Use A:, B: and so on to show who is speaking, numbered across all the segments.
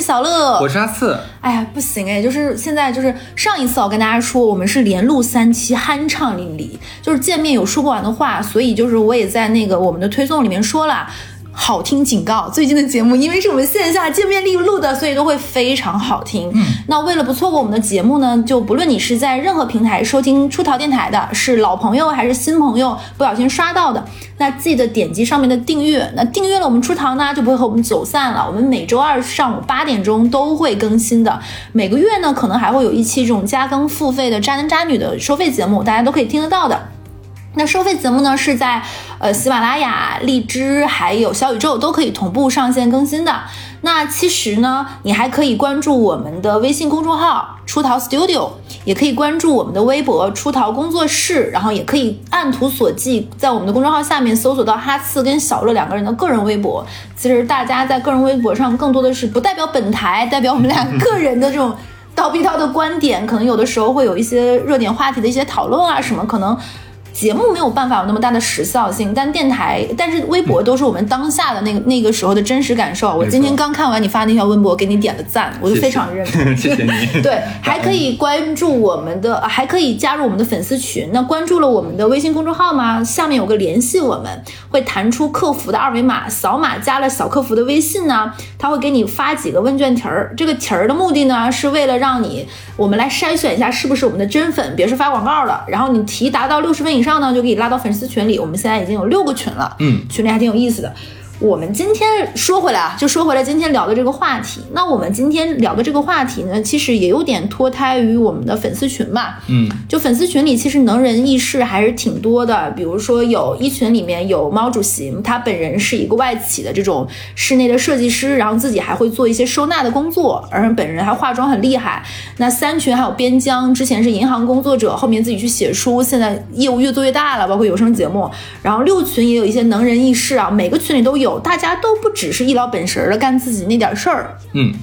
A: 小乐，
B: 我是阿四。
A: 哎呀，不行哎，就是现在就是上一次我跟大家说，我们是连录三期，酣畅淋漓，就是见面有说不完的话，所以就是我也在那个我们的推送里面说了。好听警告，最近的节目因为是我们线下见面录的，所以都会非常好听。嗯，那为了不错过我们的节目呢，就不论你是在任何平台收听出逃电台的，是老朋友还是新朋友，不小心刷到的，那记得点击上面的订阅。那订阅了我们出逃呢，就不会和我们走散了。我们每周二上午八点钟都会更新的，每个月呢可能还会有一期这种加更付费的渣男渣女的收费节目，大家都可以听得到的。那收费节目呢，是在呃喜马拉雅、荔枝还有小宇宙都可以同步上线更新的。那其实呢，你还可以关注我们的微信公众号“出逃 Studio”，也可以关注我们的微博“出逃工作室”，然后也可以按图索骥，在我们的公众号下面搜索到哈次跟小乐两个人的个人微博。其实大家在个人微博上更多的是不代表本台，代表我们俩个 人的这种叨逼叨的观点，可能有的时候会有一些热点话题的一些讨论啊什么，可能。节目没有办法有那么大的时效性，但电台，但是微博都是我们当下的那个那个时候的真实感受。我今天刚看完你发那条微博，给你点了赞，我就非常认
B: 同。谢谢你。
A: 对，还可以关注我们的，还可以加入我们的粉丝群。那关注了我们的微信公众号吗？下面有个联系我们，会弹出客服的二维码，扫码加了小客服的微信呢，他会给你发几个问卷题儿。这个题儿的目的呢，是为了让你我们来筛选一下是不是我们的真粉，别是发广告了。然后你题达到六十分以以上呢，就可以拉到粉丝群里。我们现在已经有六个群了，
B: 嗯，
A: 群里还挺有意思的。我们今天说回来啊，就说回来今天聊的这个话题。那我们今天聊的这个话题呢，其实也有点脱胎于我们的粉丝群嘛。
B: 嗯，
A: 就粉丝群里其实能人异士还是挺多的。比如说有一群里面有猫主席，他本人是一个外企的这种室内的设计师，然后自己还会做一些收纳的工作，而本人还化妆很厉害。那三群还有边疆，之前是银行工作者，后面自己去写书，现在业务越做越大了，包括有声节目。然后六群也有一些能人异士啊，每个群里都有。大家都不只是一老本神的干自己那点事儿，
B: 嗯，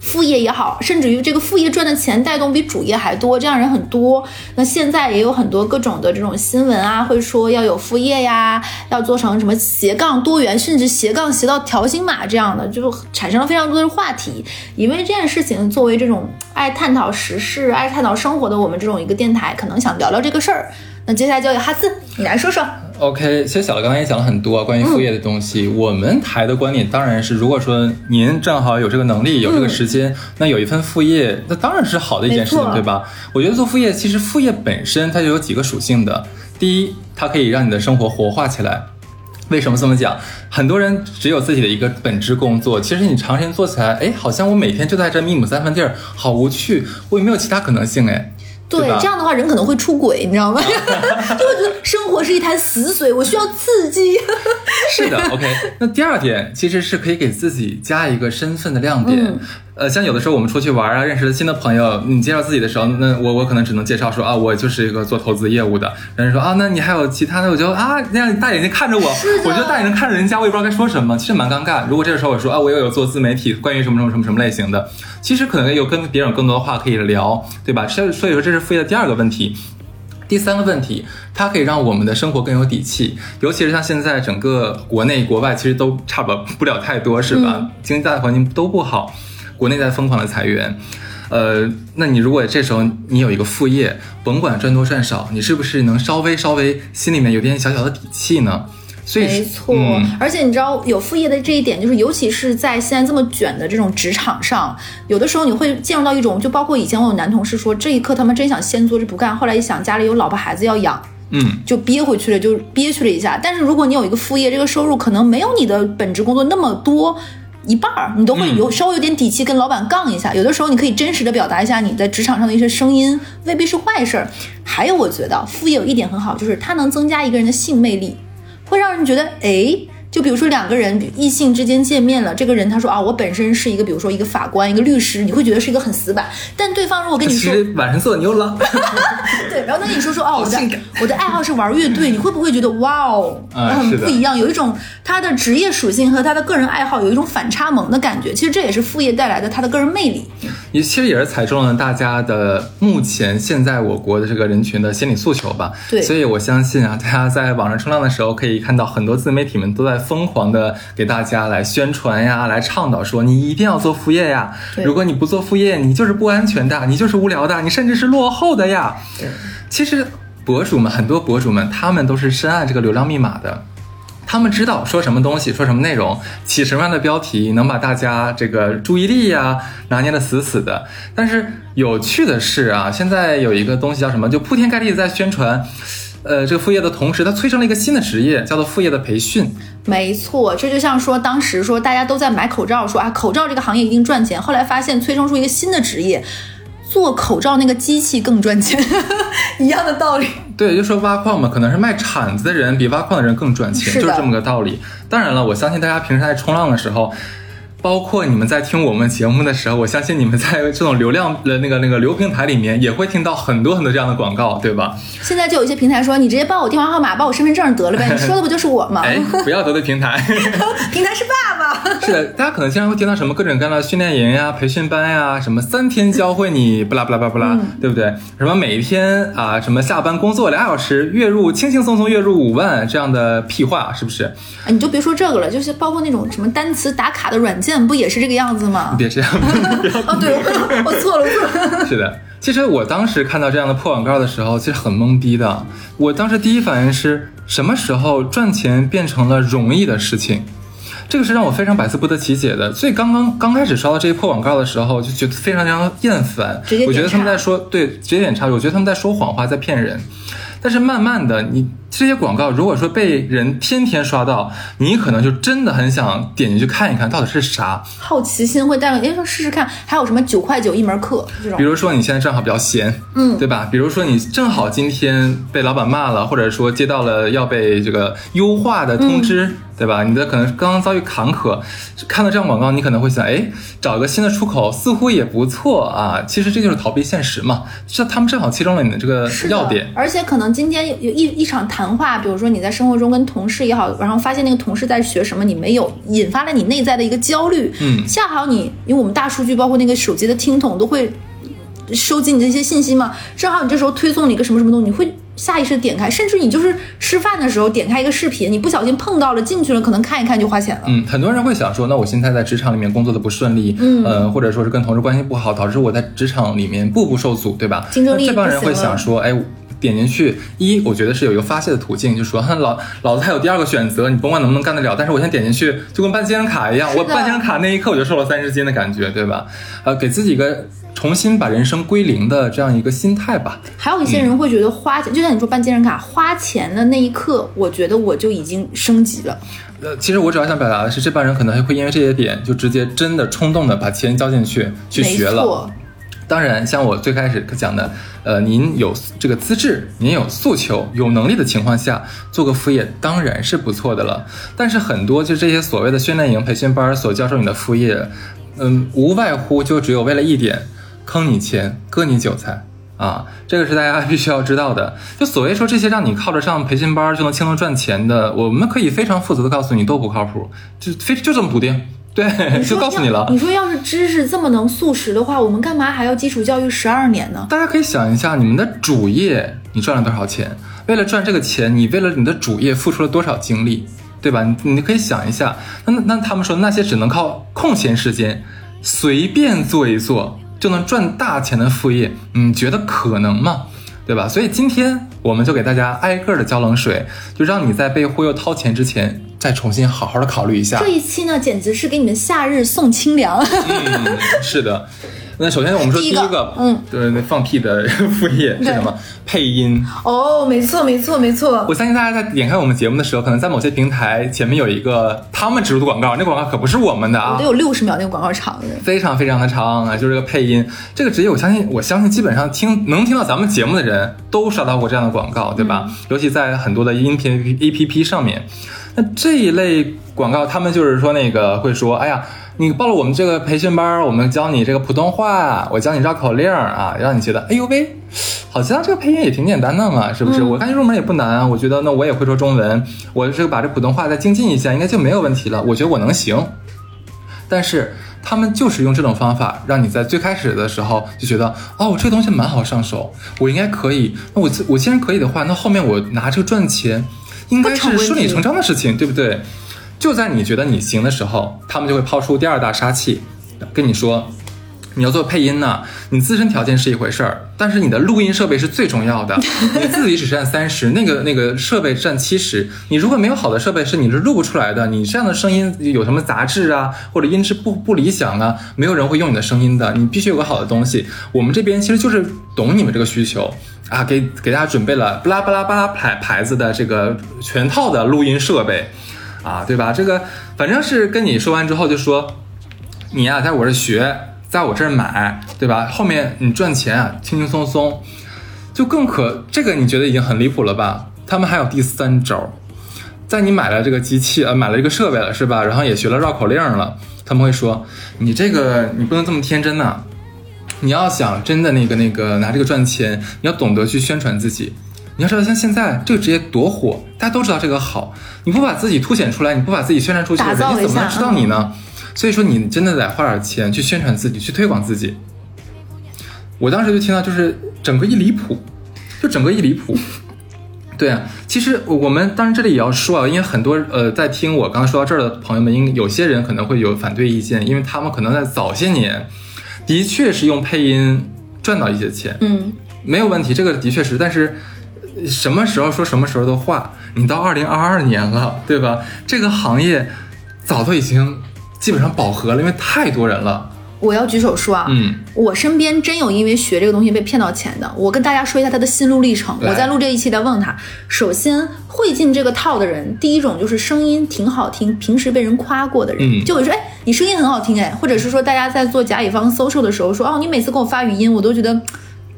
A: 副业也好，甚至于这个副业赚的钱带动比主业还多，这样人很多。那现在也有很多各种的这种新闻啊，会说要有副业呀，要做成什么斜杠多元，甚至斜杠斜到条形码这样的，就产生了非常多的话题。因为这件事情，作为这种爱探讨时事、爱探讨生活的我们这种一个电台，可能想聊聊这个事儿。那接下来交给哈斯，你来说说。
B: OK，其实小乐刚才也讲了很多关于副业的东西。我们台的观点当然是，如果说您正好有这个能力、有这个时间，那有一份副业，那当然是好的一件事情，对吧？我觉得做副业，其实副业本身它就有几个属性的。第一，它可以让你的生活活化起来。为什么这么讲？很多人只有自己的一个本职工作，其实你长时间做起来，哎，好像我每天就在这一亩三分地儿，好无趣，我也没有其他可能性，哎。
A: 对，这样的话人可能会出轨，你知道吗？就会觉得生活是一潭死水，我需要刺激。
B: 是的，OK。那第二点其实是可以给自己加一个身份的亮点。呃，像有的时候我们出去玩啊，认识了新的朋友，你介绍自己的时候，那我我可能只能介绍说啊，我就是一个做投资业务的。人说啊，那你还有其他的？我觉得啊，那样大眼睛看着我，我觉得大眼睛看着人家，我也不知道该说什么，其实蛮尴尬。如果这个时候我说啊，我又有做自媒体，关于什么什么什么什么类型的。其实可能有跟别人有更多的话可以聊，对吧？所以所以说这是副业的第二个问题，第三个问题，它可以让我们的生活更有底气。尤其是像现在整个国内国外其实都差不不了太多，是吧？经济大环境都不好，国内在疯狂的裁员，呃，那你如果这时候你有一个副业，甭管赚多赚少，你是不是能稍微稍微心里面有点小小的底气呢？
A: 没错，而且你知道有副业的这一点，就是尤其是在现在这么卷的这种职场上，有的时候你会进入到一种，就包括以前我有男同事说，这一刻他们真想先做着不干，后来一想家里有老婆孩子要养，
B: 嗯，
A: 就憋回去了，就憋屈了一下。但是如果你有一个副业，这个收入可能没有你的本职工作那么多，一半儿你都会有稍微有点底气跟老板杠一下。有的时候你可以真实的表达一下你在职场上的一些声音，未必是坏事儿。还有我觉得副业有一点很好，就是它能增加一个人的性魅力。会让人觉得，哎。就比如说两个人异性之间见面了，这个人他说啊，我本身是一个，比如说一个法官，一个律师，你会觉得是一个很死板。但对方如果跟你说，
B: 晚上做牛郎，
A: 对，然后他跟你说说哦，我的我的爱好是玩乐队，你会不会觉得哇哦，很不一样，有一种他的职业属性和他的个人爱好有一种反差萌的感觉。其实这也是副业带来的他的个人魅力。
B: 也其实也是踩中了大家的目前现在我国的这个人群的心理诉求吧。
A: 对，
B: 所以我相信啊，大家在网上冲浪的时候可以看到很多自媒体们都在。疯狂的给大家来宣传呀，来倡导说你一定要做副业呀。如果你不做副业，你就是不安全的，你就是无聊的，你甚至是落后的呀。其实博主们很多博主们，他们都是深谙这个流量密码的。他们知道说什么东西，说什么内容，起什么样的标题，能把大家这个注意力呀拿捏的死死的。但是有趣的是啊，现在有一个东西叫什么，就铺天盖地在宣传，呃，这个副业的同时，它催生了一个新的职业，叫做副业的培训。
A: 没错，这就像说当时说大家都在买口罩，说啊口罩这个行业一定赚钱，后来发现催生出一个新的职业。做口罩那个机器更赚钱，一样的道理。
B: 对，就说挖矿嘛，可能是卖铲子的人比挖矿的人更赚钱，就是这么个道理。当然了，我相信大家平时在冲浪的时候。包括你们在听我们节目的时候，我相信你们在这种流量的那个那个流平台里面也会听到很多很多这样的广告，对吧？
A: 现在就有一些平台说，你直接报我电话号码，报我身份证得了呗。你说的不就是我吗？
B: 哎，不要得罪平台，
A: 平台是爸爸。
B: 是的，大家可能经常会听到什么各种各样的训练营呀、培训班呀，什么三天教会你不啦不啦不啦，对不对？什么每一天啊，什么下班工作俩小时，月入轻轻松松月入五万这样的屁话，是不是？
A: 你就别说这个了，就是包括那种什么单词打卡的软件。不也是这个样子吗？
B: 别这样，
A: 哦，对，我错了，我错了。
B: 是的，其实我当时看到这样的破广告的时候，其实很懵逼的。我当时第一反应是什么时候赚钱变成了容易的事情？这个是让我非常百思不得其解的。所以刚刚刚开始刷到这些破广告的时候，就觉得非常非常厌烦。我觉得他们在说对，直接点差。我觉得他们在说谎话，在骗人。但是慢慢的，你这些广告如果说被人天天刷到，你可能就真的很想点进去看一看到底是啥，
A: 好奇心会带着，哎，说试试看，还有什么九块九一门课这种。
B: 比如说你现在正好比较闲，嗯，对吧？比如说你正好今天被老板骂了，或者说接到了要被这个优化的通知。对吧？你的可能刚刚遭遇坎坷，看到这样广告，你可能会想，哎，找一个新的出口似乎也不错啊。其实这就是逃避现实嘛。这他们正好切中了你的这个要点。
A: 而且可能今天有有一一场谈话，比如说你在生活中跟同事也好，然后发现那个同事在学什么，你没有，引发了你内在的一个焦虑。
B: 嗯。
A: 恰好你，因为我们大数据包括那个手机的听筒都会收集你这些信息嘛，正好你这时候推送你一个什么什么东西，你会。下意识点开，甚至你就是吃饭的时候点开一个视频，你不小心碰到了进去了，可能看一看就花钱了。
B: 嗯，很多人会想说，那我现在在职场里面工作的不顺利，嗯，呃，或者说是跟同事关系不好，导致我在职场里面步步受阻，对吧？
A: 竞争力
B: 这帮人会想说，哎，点进去，一，我觉得是有一个发泄的途径，就说老老子还有第二个选择，你甭管能不能干得了，但是我先点进去，就跟办健身卡一样，我办健身卡那一刻我就瘦了三十斤的感觉，对吧？呃，给自己一个。重新把人生归零的这样一个心态吧。
A: 还有一些人会觉得花钱，就像你说办健身卡花钱的那一刻，我觉得我就已经升级了。
B: 呃，其实我主要想表达的是，这帮人可能还会因为这些点，就直接真的冲动的把钱交进去去学了。当然，像我最开始讲的，呃，您有这个资质，您有诉求、有能力的情况下，做个副业当然是不错的了。但是很多就这些所谓的训练营、培训班所教授你的副业，嗯，无外乎就只有为了一点。坑你钱，割你韭菜啊！这个是大家必须要知道的。就所谓说这些让你靠着上培训班就能轻松赚钱的，我们可以非常负责的告诉你都不靠谱，就非就这么笃定。对，就告诉你了。
A: 你说要是知识这么能速食的话，我们干嘛还要基础教育十二年呢？
B: 大家可以想一下，你们的主业你赚了多少钱？为了赚这个钱，你为了你的主业付出了多少精力，对吧？你你可以想一下。那那他们说那些只能靠空闲时间随便做一做。就能赚大钱的副业，你觉得可能吗？对吧？所以今天我们就给大家挨个的浇冷水，就让你在被忽悠掏钱之前，再重新好好的考虑一下。
A: 这一期呢，简直是给你们夏日送清凉。
B: 嗯，是的。那首先我们说第一个，
A: 嗯，
B: 对，那放屁的 副业是什么？配音。
A: 哦，没错，没错，没错。
B: 我相信大家在点开我们节目的时候，可能在某些平台前面有一个他们植入的广告，那广告可不是我们的啊，
A: 得有六十秒，那个广告长的，
B: 非常非常的长啊，就是这个配音这个职业，我相信，我相信基本上听能听到咱们节目的人都刷到过这样的广告，对吧？尤其在很多的音频 A P P 上面，那这一类广告，他们就是说那个会说，哎呀。你报了我们这个培训班，我们教你这个普通话，我教你绕口令啊，让你觉得，哎呦喂，好像这个配音也挺简单的嘛，是不是？我感觉入门也不难，我觉得那我也会说中文，我这个把这普通话再精进一下，应该就没有问题了。我觉得我能行。但是他们就是用这种方法，让你在最开始的时候就觉得，哦，这个东西蛮好上手，我应该可以。那我我既然可以的话，那后面我拿这个赚钱，应该是顺理成章的事情，对不对？就在你觉得你行的时候，他们就会抛出第二大杀器，跟你说。你要做配音呢，你自身条件是一回事儿，但是你的录音设备是最重要的。你自己只占三十，那个那个设备占七十。你如果没有好的设备，是你是录不出来的。你这样的声音有什么杂质啊，或者音质不不理想啊，没有人会用你的声音的。你必须有个好的东西。我们这边其实就是懂你们这个需求啊，给给大家准备了巴拉巴拉巴拉牌牌子的这个全套的录音设备啊，对吧？这个反正是跟你说完之后就说，你呀在我这学。在我这买，对吧？后面你赚钱啊，轻轻松松，就更可。这个你觉得已经很离谱了吧？他们还有第三招，在你买了这个机器，呃，买了这个设备了，是吧？然后也学了绕口令了，他们会说，你这个你不能这么天真呐！你要想真的那个那个拿这个赚钱，你要懂得去宣传自己。你要知道，像现在这个职业多火，大家都知道这个好，你不把自己凸显出来，你不把自己宣传出去，人家怎么能知道你呢？所以说，你真的得花点钱去宣传自己，去推广自己。我当时就听到，就是整个一离谱，就整个一离谱。对啊，其实我们当然这里也要说啊，因为很多呃在听我刚刚说到这儿的朋友们，应有些人可能会有反对意见，因为他们可能在早些年的确是用配音赚到一些钱，
A: 嗯，
B: 没有问题，这个的确是。但是什么时候说什么时候的话，你到二零二二年了，对吧？这个行业早都已经。基本上饱和了，因为太多人了。
A: 我要举手说啊，
B: 嗯，
A: 我身边真有因为学这个东西被骗到钱的。我跟大家说一下他的心路历程。我在录这一期在问他，首先会进这个套的人，第一种就是声音挺好听，平时被人夸过的人，就会说，哎，你声音很好听，哎，或者是说大家在做甲乙方 social 的时候说，哦，你每次给我发语音，我都觉得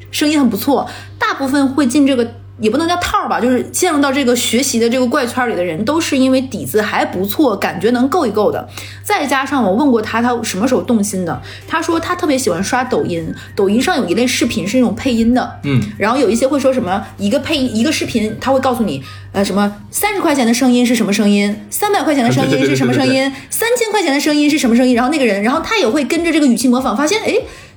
A: 声音很不错。大部分会进这个。也不能叫套儿吧，就是陷入到这个学习的这个怪圈里的人，都是因为底子还不错，感觉能够一够的。再加上我问过他，他什么时候动心的？他说他特别喜欢刷抖音，抖音上有一类视频是那种配音的，
B: 嗯，
A: 然后有一些会说什么一个配一个视频，他会告诉你，呃，什么三十块钱的声音是什么声音，三百块钱的声音是什么声音，三千块钱的声音是什么声音，然后那个人，然后他也会跟着这个语气模仿，发现，哎。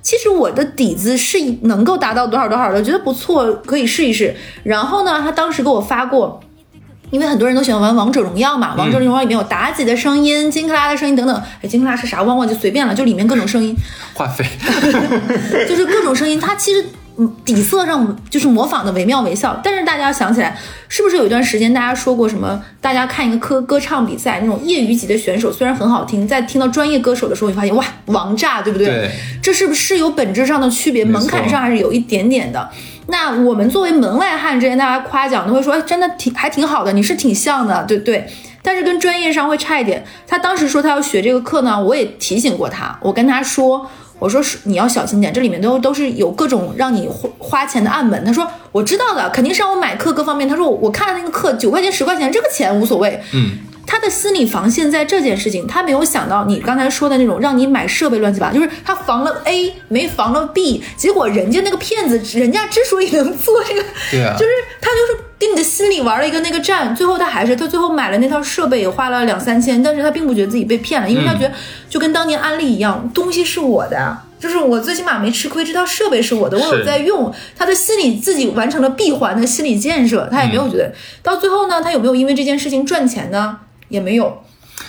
A: 其实我的底子是能够达到多少多少的，觉得不错，可以试一试。然后呢，他当时给我发过，因为很多人都喜欢玩王者荣耀嘛，王者荣耀里面有妲己的声音、金克拉的声音等等。哎，金克拉是啥？忘忘就随便了，就里面各种声音。
B: 话费。
A: 就是各种声音，它其实。嗯，底色上就是模仿的惟妙惟肖，但是大家想起来，是不是有一段时间大家说过什么？大家看一个歌歌唱比赛，那种业余级的选手虽然很好听，在听到专业歌手的时候，你发现哇，王炸，对不对？
B: 对，
A: 这是不是有本质上的区别？门槛上还是有一点点的。那我们作为门外汉，之前大家夸奖都会说，哎，真的挺还挺好的，你是挺像的，对对。但是跟专业上会差一点。他当时说他要学这个课呢，我也提醒过他，我跟他说。我说是你要小心点，这里面都都是有各种让你花花钱的暗门。他说我知道的，肯定是让我买课各方面。他说我看了那个课九块钱十块钱，这个钱无所谓。
B: 嗯，
A: 他的心理防线在这件事情，他没有想到你刚才说的那种让你买设备乱七八，就是他防了 A 没防了 B，结果人家那个骗子，人家之所以能做这个，
B: 对啊，
A: 就是他就是跟你的心理玩了一个那个战，最后他还是他最后买了那套设备也花了两三千，但是他并不觉得自己被骗了，因为他觉得就跟当年安利一样，东西是我的。就是我最起码没吃亏，这套设备是我的，我有在用。他的心理自己完成了闭环的心理建设，他也没有觉得到最后呢，他有没有因为这件事情赚钱呢？也没有，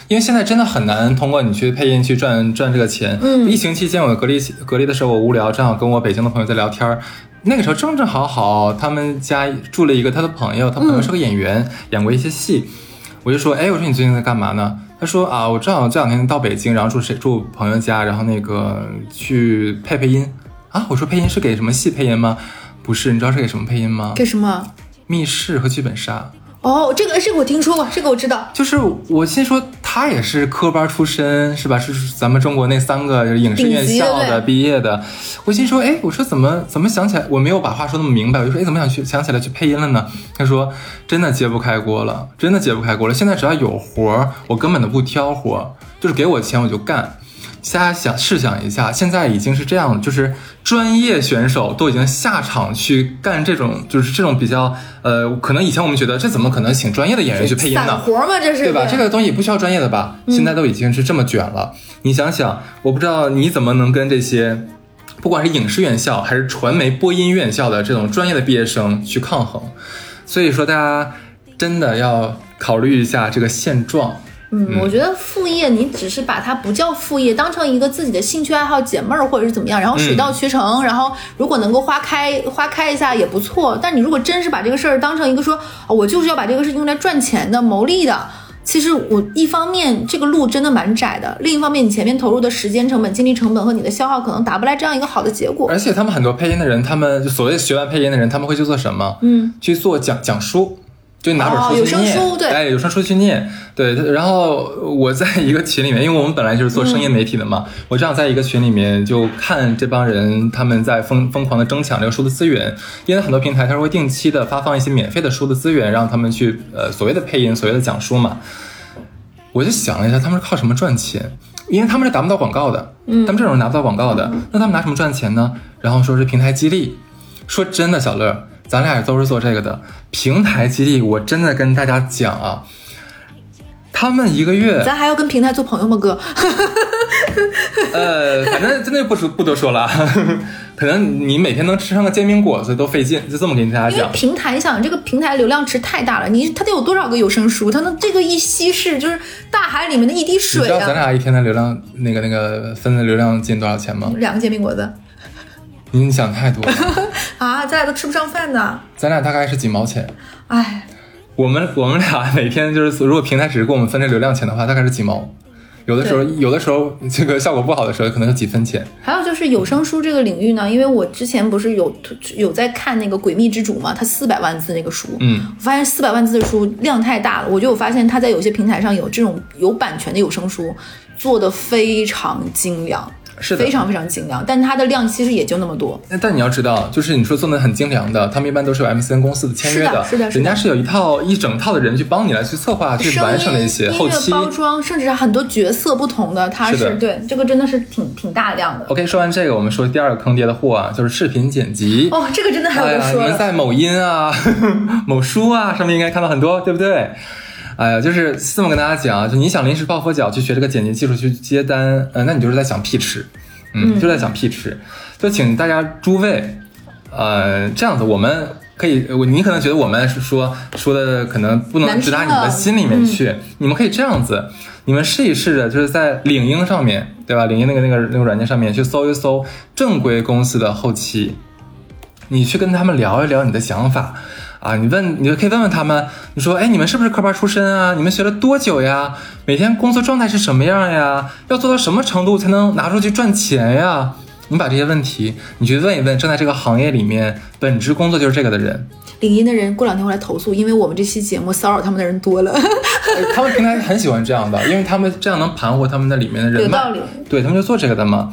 B: 因为现在真的很难通过你去配音去赚赚这个钱。
A: 嗯，
B: 疫情期间我隔离隔离的时候我无聊，正好跟我北京的朋友在聊天儿，那个时候正正好好他们家住了一个他的朋友，他朋友是个演员，演过一些戏，我就说，哎，我说你最近在干嘛呢？他说啊，我正好这两天到北京，然后住谁住朋友家，然后那个去配配音啊。我说配音是给什么戏配音吗？不是，你知道是给什么配音吗？
A: 给什么？
B: 密室和剧本杀。
A: 哦，这个这个我听说过，这个我知道。
B: 就是我先说，他也是科班出身，是吧？是咱们中国那三个影视院校的毕业的。我心说，哎，我说怎么怎么想起来，我没有把话说那么明白。我就说，哎，怎么想去想起来去配音了呢？他说，真的揭不开锅了，真的揭不开锅了。现在只要有活儿，我根本都不挑活儿，就是给我钱我就干。大家想试想一下，现在已经是这样，就是专业选手都已经下场去干这种，就是这种比较，呃，可能以前我们觉得这怎么可能请专业的演员去配音呢？
A: 活吗？这是
B: 对吧？这个东西不需要专业的吧？现在都已经是这么卷了。你想想，我不知道你怎么能跟这些，不管是影视院校还是传媒播音院校的这种专业的毕业生去抗衡。所以说，大家真的要考虑一下这个现状。
A: 嗯，我觉得副业你只是把它不叫副业，当成一个自己的兴趣爱好解闷儿或者是怎么样，然后水到渠成，然后如果能够花开花开一下也不错。但你如果真是把这个事儿当成一个说，我就是要把这个事情用来赚钱的、牟利的。其实我一方面这个路真的蛮窄的，另一方面你前面投入的时间成本、精力成本和你的消耗可能达不来这样一个好的结果。
B: 而且他们很多配音的人，他们就所谓学完配音的人，他们会去做什么？
A: 嗯，
B: 去做讲讲书。就拿本
A: 书
B: 去念，
A: 哎，
B: 有声书去念，对。然后我在一个群里面，因为我们本来就是做声音媒体的嘛，我正好在一个群里面就看这帮人他们在疯疯狂的争抢这个书的资源，因为很多平台它是会定期的发放一些免费的书的资源，让他们去呃所谓的配音，所谓的讲书嘛。我就想了一下，他们是靠什么赚钱？因为他们是达不到广告的，嗯，他们这种人拿不到广告的，那他们拿什么赚钱呢？然后说是平台激励，说真的，小乐。咱俩也都是做这个的，平台激励，我真的跟大家讲啊，他们一个月，
A: 咱还要跟平台做朋友吗，哥？
B: 呃，反正真的不说不多说了，可能你每天能吃上个煎饼果子都费劲，就这么跟大家讲。
A: 平台，你想这个平台流量池太大了，你它得有多少个有声书？它能这个一稀释就是大海里面的一滴水啊！
B: 你知道咱俩一天的流量那个那个分的流量进多少钱吗？
A: 两个煎饼果子。
B: 你想太多了
A: 啊！咱俩都吃不上饭呢。
B: 咱俩大概是几毛钱？
A: 哎，
B: 我们我们俩每天就是，如果平台只是给我们分这流量钱的话，大概是几毛。有的时候，有的时候这个效果不好的时候，可能是几分钱。
A: 还有就是有声书这个领域呢，因为我之前不是有有在看那个《诡秘之主》嘛，它四百万字那个书，
B: 嗯，
A: 我发现四百万字的书量太大了，我就有发现它在有些平台上有这种有版权的有声书，做的非常精良。
B: 是
A: 非常非常精良，但它的量其实也就那么多。
B: 但你要知道，就是你说做的很精良的，他们一般都是有 MCN 公司的签约
A: 的，是的，
B: 人家是有一套一整套的人去帮你来去策划、去完成一些后期
A: 包装，甚至很多角色不同的，它
B: 是
A: 对这个真的是挺挺大量的。
B: OK，说完这个，我们说第二个坑爹的货啊，就是视频剪辑。
A: 哦，这个真的还有说。
B: 你们在某音啊、某书啊上面应该看到很多，对不对？哎呀，就是这么跟大家讲，就你想临时抱佛脚去学这个剪辑技术去接单，呃，那你就是在想屁吃。嗯，就在想屁吃，就请大家诸位，呃，这样子，我们可以，你可能觉得我们是说说的可能不能直达你的心里面去，你们可以这样子，你们试一试着，就是在领英上面对吧？领英那个那个那个软件上面去搜一搜正规公司的后期，你去跟他们聊一聊你的想法。啊，你问，你就可以问问他们，你说，哎，你们是不是科班出身啊？你们学了多久呀？每天工作状态是什么样呀？要做到什么程度才能拿出去赚钱呀？你把这些问题，你去问一问正在这个行业里面本职工作就是这个的人。
A: 领英的人过两天会来投诉，因为我们这期节目骚扰他们的人多了。
B: 他们平台很喜欢这样的，因为他们这样能盘活他们那里面的人
A: 有道理。
B: 对他们就做这个的嘛。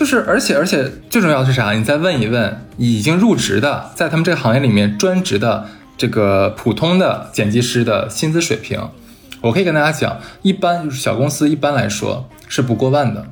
B: 就是，而且，而且最重要的是啥？你再问一问已经入职的，在他们这个行业里面专职的这个普通的剪辑师的薪资水平，我可以跟大家讲，一般就是小公司一般来说是不过万的，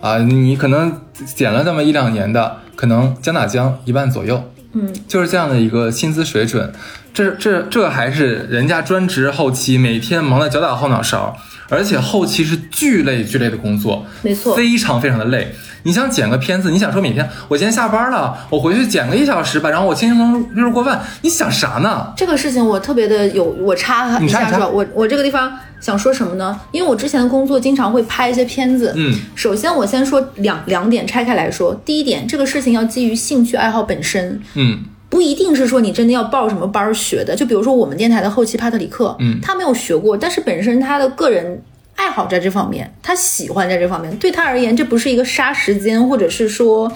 B: 啊，你可能剪了那么一两年的，可能将打将一万左右，
A: 嗯，
B: 就是这样的一个薪资水准，这这这还是人家专职后期每天忙得脚打后脑勺，而且后期是巨累巨累的工作，
A: 没错，
B: 非常非常的累。你想剪个片子，你想说每天我今天下班了，我回去剪个一小时吧，然后我轻轻松松月入过万，你想啥呢？
A: 这个事情我特别的有，我插一下说，我我这个地方想说什么呢？因为我之前的工作经常会拍一些片子，
B: 嗯，
A: 首先我先说两两点拆开来说，第一点，这个事情要基于兴趣爱好本身，
B: 嗯，
A: 不一定是说你真的要报什么班学的，就比如说我们电台的后期帕特里克，
B: 嗯，
A: 他没有学过，但是本身他的个人。爱好在这方面，他喜欢在这方面，对他而言，这不是一个杀时间，或者是说，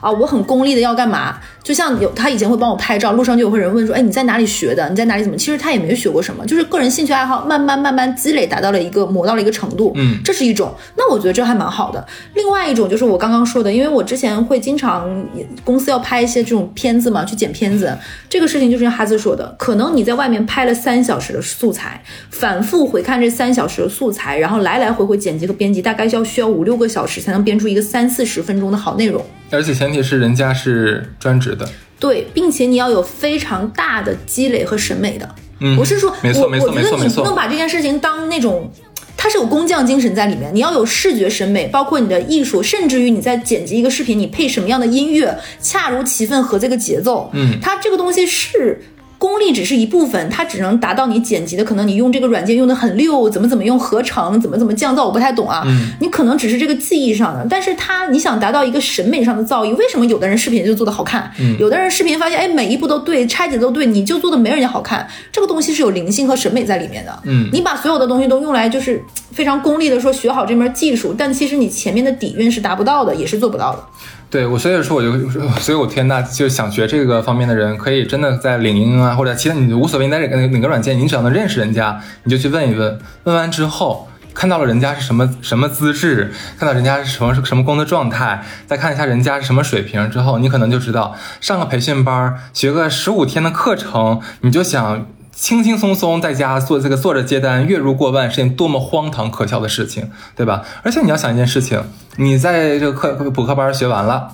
A: 啊，我很功利的要干嘛？就像有他以前会帮我拍照，路上就有个人问说，哎，你在哪里学的？你在哪里怎么？其实他也没学过什么，就是个人兴趣爱好，慢慢慢慢积累，达到了一个磨到了一个程度。
B: 嗯，
A: 这是一种。那我觉得这还蛮好的。另外一种就是我刚刚说的，因为我之前会经常公司要拍一些这种片子嘛，去剪片子。这个事情就是像哈兹说的，可能你在外面拍了三小时的素材，反复回看这三小时的素材，然后来来回回剪辑和编辑，大概要需要五六个小时才能编出一个三四十分钟的好内容。
B: 而且前提是人家是专职的。
A: 对，并且你要有非常大的积累和审美的，
B: 嗯，
A: 不是说，
B: 没错没错
A: 没错，我觉得你不能把这件事情当那种，它是有工匠精神在里面，你要有视觉审美，包括你的艺术，甚至于你在剪辑一个视频，你配什么样的音乐，恰如其分和这个节奏，
B: 嗯，
A: 它这个东西是功力只是一部分，它只能达到你剪辑的，可能你用这个软件用的很溜，怎么怎么用合成，怎么怎么降噪，我不太懂啊。
B: 嗯，
A: 你可能只是这个技艺上的，但是它你想达到一个审美上的造诣，为什么有的人视频就做的好看，
B: 嗯
A: 有的人视频发现哎每一步都对，拆解都对，你就做的没人家好看，这个东西是有灵性和审美在里面的。
B: 嗯
A: 你把所有的东西都用来就是非常功利的说学好这门技术，但其实你前面的底蕴是达不到的，也是做不到的。
B: 对我，所以说我就，所以我推荐大就想学这个方面的人，可以真的在领英啊，或者其他你无所谓，你在哪个哪个软件，你只要能认识人家，你就去问一问，问完之后。看到了人家是什么什么资质，看到人家是什么什么工作状态，再看一下人家是什么水平之后，你可能就知道，上个培训班，学个十五天的课程，你就想轻轻松松在家做这个坐着接单，月入过万是件多么荒唐可笑的事情，对吧？而且你要想一件事情，你在这个课补课班学完了，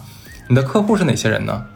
B: 你的客户是哪些人呢？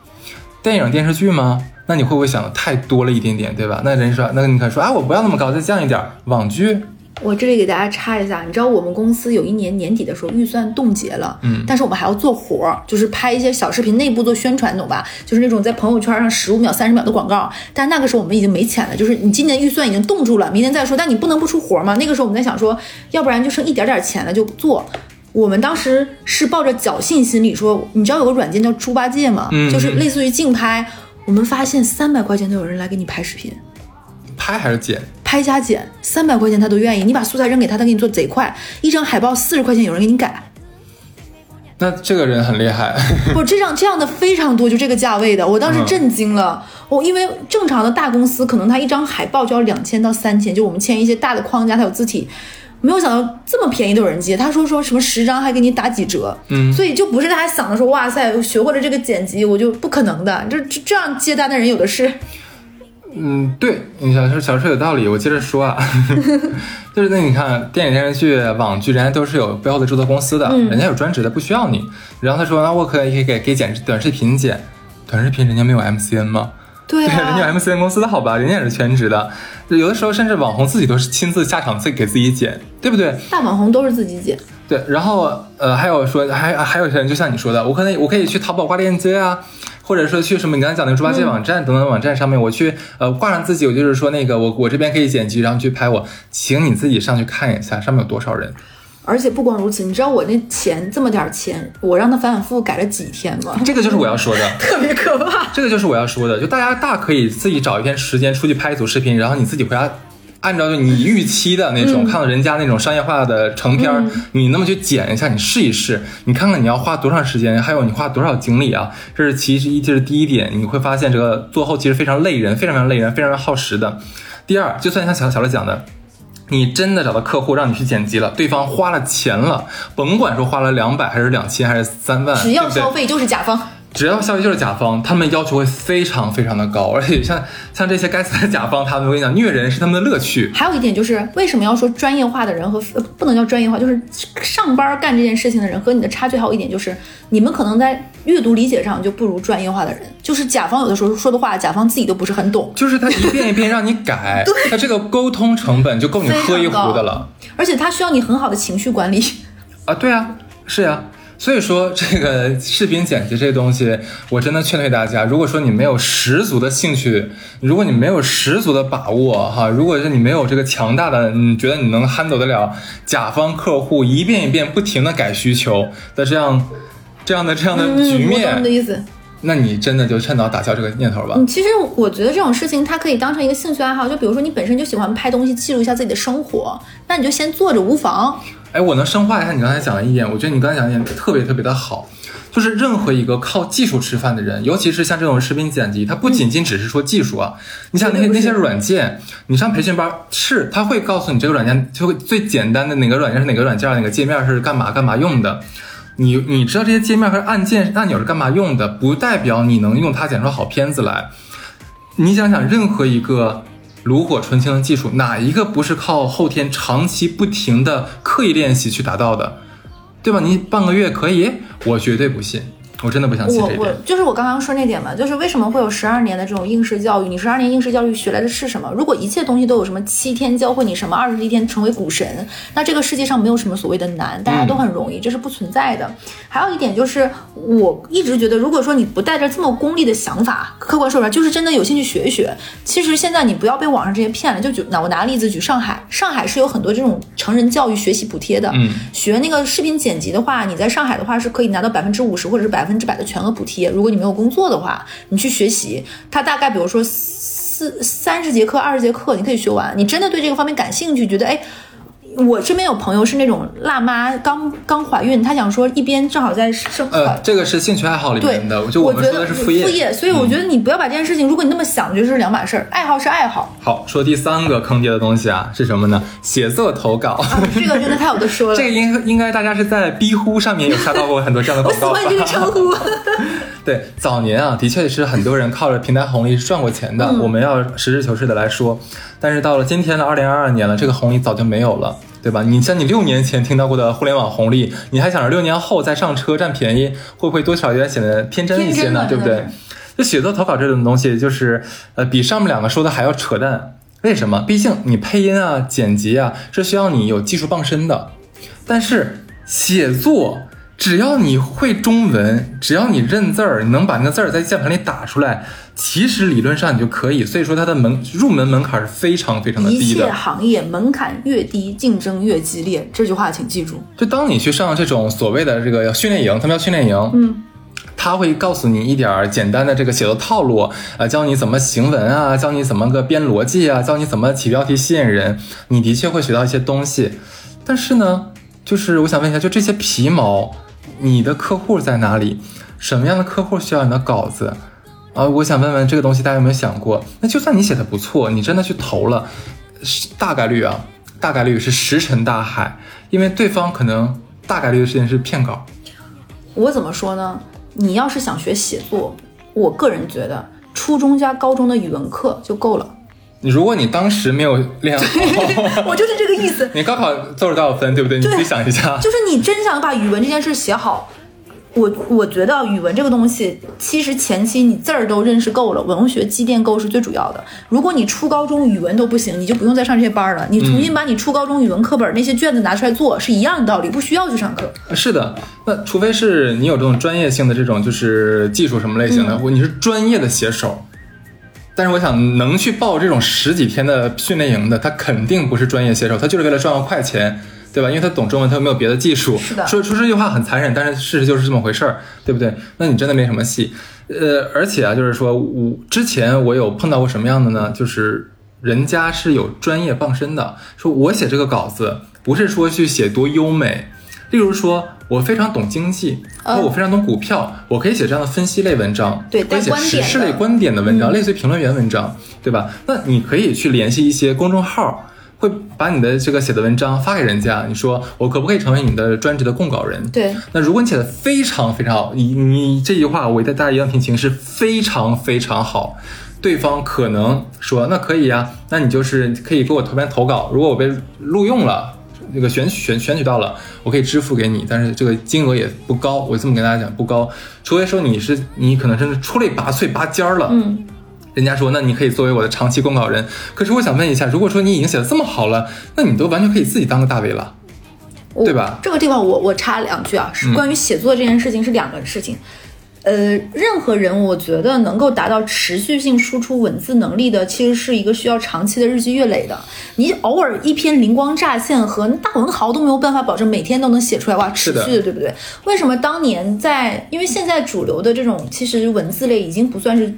B: 电影电视剧吗？那你会不会想的太多了一点点，对吧？那人说，那你可说啊，我不要那么高，再降一点。网剧，
A: 我这里给大家插一下，你知道我们公司有一年年底的时候预算冻结了，
B: 嗯
A: 但是我们还要做活儿，就是拍一些小视频，内部做宣传，懂吧？就是那种在朋友圈上十五秒、三十秒的广告。但那个时候我们已经没钱了，就是你今年预算已经冻住了，明年再说。但你不能不出活儿嘛？那个时候我们在想说，要不然就剩一点点钱了就做。我们当时是抱着侥幸心理说，你知道有个软件叫猪八戒吗？
B: 嗯
A: 就是类似于竞拍。我们发现三百块钱都有人来给你拍视频。
B: 拍还是剪？
A: 拍加剪三百块钱他都愿意，你把素材扔给他，他给你做贼快。一张海报四十块钱，有人给你改，
B: 那这个人很厉害。
A: 不，这样这样的非常多，就这个价位的，我当时震惊了。我、因为正常的大公司可能他一张海报就要两千到三千，就我们签一些大的框架，它有字体。没有想到这么便宜都有人接，他说说什么十张还给你打几折，
B: 嗯
A: 所以就不是大家想的说哇塞，我学会了这个剪辑，我就不可能的，这这这样接单的人有的是。
B: 嗯，对，你想说小说有道理，我接着说啊，就是那你看电影、电视剧、网剧，人家都是有背后的制作公司的，
A: 嗯
B: 人家有专职的，不需要你。然后他说，那我可以给给剪短视频剪，短视频人家没有 MCN 吗？对，人家有 MCN 公司的好吧，人家也是全职的。有的时候甚至网红自己都是亲自下场自己给自己剪，对不对？
A: 大网红都是自己剪，
B: 对，然后呃，还有说，还还有些人就像你说的，我可能我可以去淘宝挂链接啊，或者说去什么你刚才讲那个猪八戒网站等等网站上面，我去呃挂上自己，我就是说那个我我这边可以剪辑，然后去拍我，请你自己上去看一下上面有多少人。
A: 而且不光如此，你知道我那钱这么点儿钱，我让他反反复复改了几天吗？
B: 这个就是我要说的，
A: 特别可怕。
B: 这个就是我要说的，就大家大可以自己找一天时间出去拍一组视频，然后你自己回家。按照你预期的那种，看到人家那种商业化的成片儿，你那么去剪一下，你试一试，你看看你要花多长时间，还有你花多少精力啊？这是其实一，这是第一点，你会发现这个做后期是非常累人，非常非常累人，非常耗时的。第二，就算像小小乐讲的，你真的找到客户让你去剪辑了，对方花了钱了，甭管说花了两百还是两千还是三万，
A: 只要消费就是甲方。
B: 只要消息就是甲方，他们要求会非常非常的高，而且像像这些该死的甲方，他们我跟你讲，虐人是他们的乐趣。
A: 还有一点就是，为什么要说专业化的人和、呃、不能叫专业化，就是上班干这件事情的人和你的差距还有一点就是，你们可能在阅读理解上就不如专业化的人。就是甲方有的时候说的话，甲方自己都不是很懂，
B: 就是他一遍一遍让你改，他这个沟通成本就够你喝一壶的了
A: 而且他需要你很好的情绪管理。
B: 啊！对啊，是呀、所以说，这个视频剪辑这东西，我真的劝退大家，如果说你没有十足的兴趣，如果你没有十足的把握哈，如果是你没有这个强大的，你觉得你能 handle 得了甲方客户一遍一遍不停的改需求的这样这样的这样的局
A: 嗯，我懂
B: 面
A: 的，意思。
B: 那你真的就趁早打消这个念头吧。
A: 嗯，其实我觉得这种事情它可以当成一个兴趣爱好，就比如说你本身就喜欢拍东西，记录一下自己的生活，那你就先做着无妨。
B: 哎，我能深化一下你刚才讲的一点，我觉得你刚才讲的一点特别特别的好，就是任何一个靠技术吃饭的人，尤其是像这种视频剪辑，它不仅仅只是说技术啊，你像那些那些软件，你上培训班是，他会告诉你这个软件就会最简单的哪个软件是哪个软件，哪个界面是干嘛干嘛用的。你你知道这些界面和按键按钮是干嘛用的，不代表你能用它剪出好片子来。你想想，任何一个炉火纯青的技术，哪一个不是靠后天长期不停的刻意练习去达到的，对吧？你半个月可以，我绝对不信。我真的不想写
A: 我我。就是我刚刚说那点嘛，就是为什么会有十二年的这种应试教育？你十二年应试教育学来的是什么？如果一切东西都有什么七天教会你什么，二十一天成为股神，那这个世界上没有什么所谓的难，大家都很容易，这是不存在的。还有一点就是，我一直觉得，如果说你不带着这么功利的想法，客观说出来，就是真的有兴趣学一学。其实现在你不要被网上这些骗了。就举那我拿个例子举上海，上海是有很多这种成人教育学习补贴的。
B: 嗯，
A: 学那个视频剪辑的话，你在上海的话是可以拿到百分之五十或者是百百分之百的全额补贴。如果你没有工作的话，你去学习，它大概比如说四三十节课、二十节课，你可以学完。你真的对这个方面感兴趣，觉得哎。我身边有朋友是那种辣妈，刚刚怀孕，她想说一边正好在生
B: 呃，这个是兴趣爱好里面的，就
A: 我觉得
B: 们说的是
A: 副
B: 业。
A: 所以我觉得你不要把这件事情，如果你那么想，我觉得是两码事儿。爱好是爱好，
B: 好，说第三个坑爹的东西啊，是什么呢？写作投稿。
A: 啊、这个真的太有的说了。
B: 这个应应该大家是在逼呼上面有刷到过很多这样的广告吧？
A: 我喜欢这个称呼。
B: 对，早年啊，的确是很多人靠着平台红利是赚过钱的。
A: 嗯、
B: 我们要实事求是的来说，但是到了今天的二零二二年了，这个红利早就没有了。对吧？你像你六年前听到过的互联网红利，你还想着六年后再上车占便宜，会不会多少有点显得天真一些呢？对不对？就写作投稿这种东西，就是呃，比上面两个说的还要扯淡。为什么？毕竟你配音啊、剪辑啊，是需要你有技术傍身的。但是写作，只要你会中文，只要你认字儿，你能把那个字儿在键盘里打出来。其实理论上你就可以，所以说它的门入门门槛是非常非常的低的。
A: 一切行业门槛越低，竞争越激烈。这句话请记住。
B: 就当你去上这种所谓的这个训练营，他们叫训练营，
A: 嗯，
B: 他会告诉你一点简单的这个写作套路，呃，教你怎么行文啊，教你怎么个编逻辑啊，教你怎么起标题吸引人。你的确会学到一些东西，但是呢，就是我想问一下，就这些皮毛，你的客户在哪里？什么样的客户需要你的稿子？啊，我想问问这个东西，大家有没有想过？那就算你写的不错，你真的去投了，大概率啊，大概率是石沉大海，因为对方可能大概率的事情是骗稿。
A: 我怎么说呢？你要是想学写作，我个人觉得初中加高中的语文课就够了。
B: 你如果你当时没有练好，
A: 我就是这个意思。
B: 你高考做了多少分，对不对？你自己想一下。
A: 就是你真想把语文这件事写好。我我觉得语文这个东西，其实前期你字儿都认识够了，文学积淀够是最主要的。如果你初高中语文都不行，你就不用再上这些班了。你重新把你初高中语文课本那些卷子拿出来做，是一样的道理，不需要去上课。
B: 是的，那除非是你有这种专业性的这种就是技术什么类型的，
A: 嗯、
B: 你是专业的写手。但是我想，能去报这种十几天的训练营的，他肯定不是专业写手，他就是为了赚个快钱。对吧？因为他懂中文，他又没有别的技术。
A: 是的。
B: 说说这句话很残忍，但是事实就是这么回事儿，对不对？那你真的没什么戏。呃，而且啊，就是说我之前我有碰到过什么样的呢？就是人家是有专业傍身的，说我写这个稿子不是说去写多优美，例如说我非常懂经济，或我非常懂股票，
A: 嗯、
B: 我可以写这样的分析类文章，
A: 对，
B: 可以写时事类观点的文章，
A: 嗯、
B: 类似于评论员文章，对吧？那你可以去联系一些公众号。会把你的这个写的文章发给人家，你说我可不可以成为你的专职的供稿人？
A: 对。
B: 那如果你写的非常非常好，你你这句话我带大家一样听清，是非常非常好，对方可能说那可以呀、啊，那你就是可以给我投篇投稿，如果我被录用了，这个选选选取到了，我可以支付给你，但是这个金额也不高，我这么跟大家讲不高，除非说你是你可能真是出类拔萃拔尖儿了，
A: 嗯。
B: 人家说，那你可以作为我的长期供稿人。可是我想问一下，如果说你已经写的这么好了，那你都完全可以自己当个大 V 了，对吧？
A: 这个地方我我插两句啊，是关于写作这件事情是两个事情。呃，任何人我觉得能够达到持续性输出文字能力的，其实是一个需要长期的日积月累的。你偶尔一篇灵光乍现和大文豪都没有办法保证每天都能写出来哇，持续的，对不对？为什么当年在？因为现在主流的这种其实文字类已经不算是。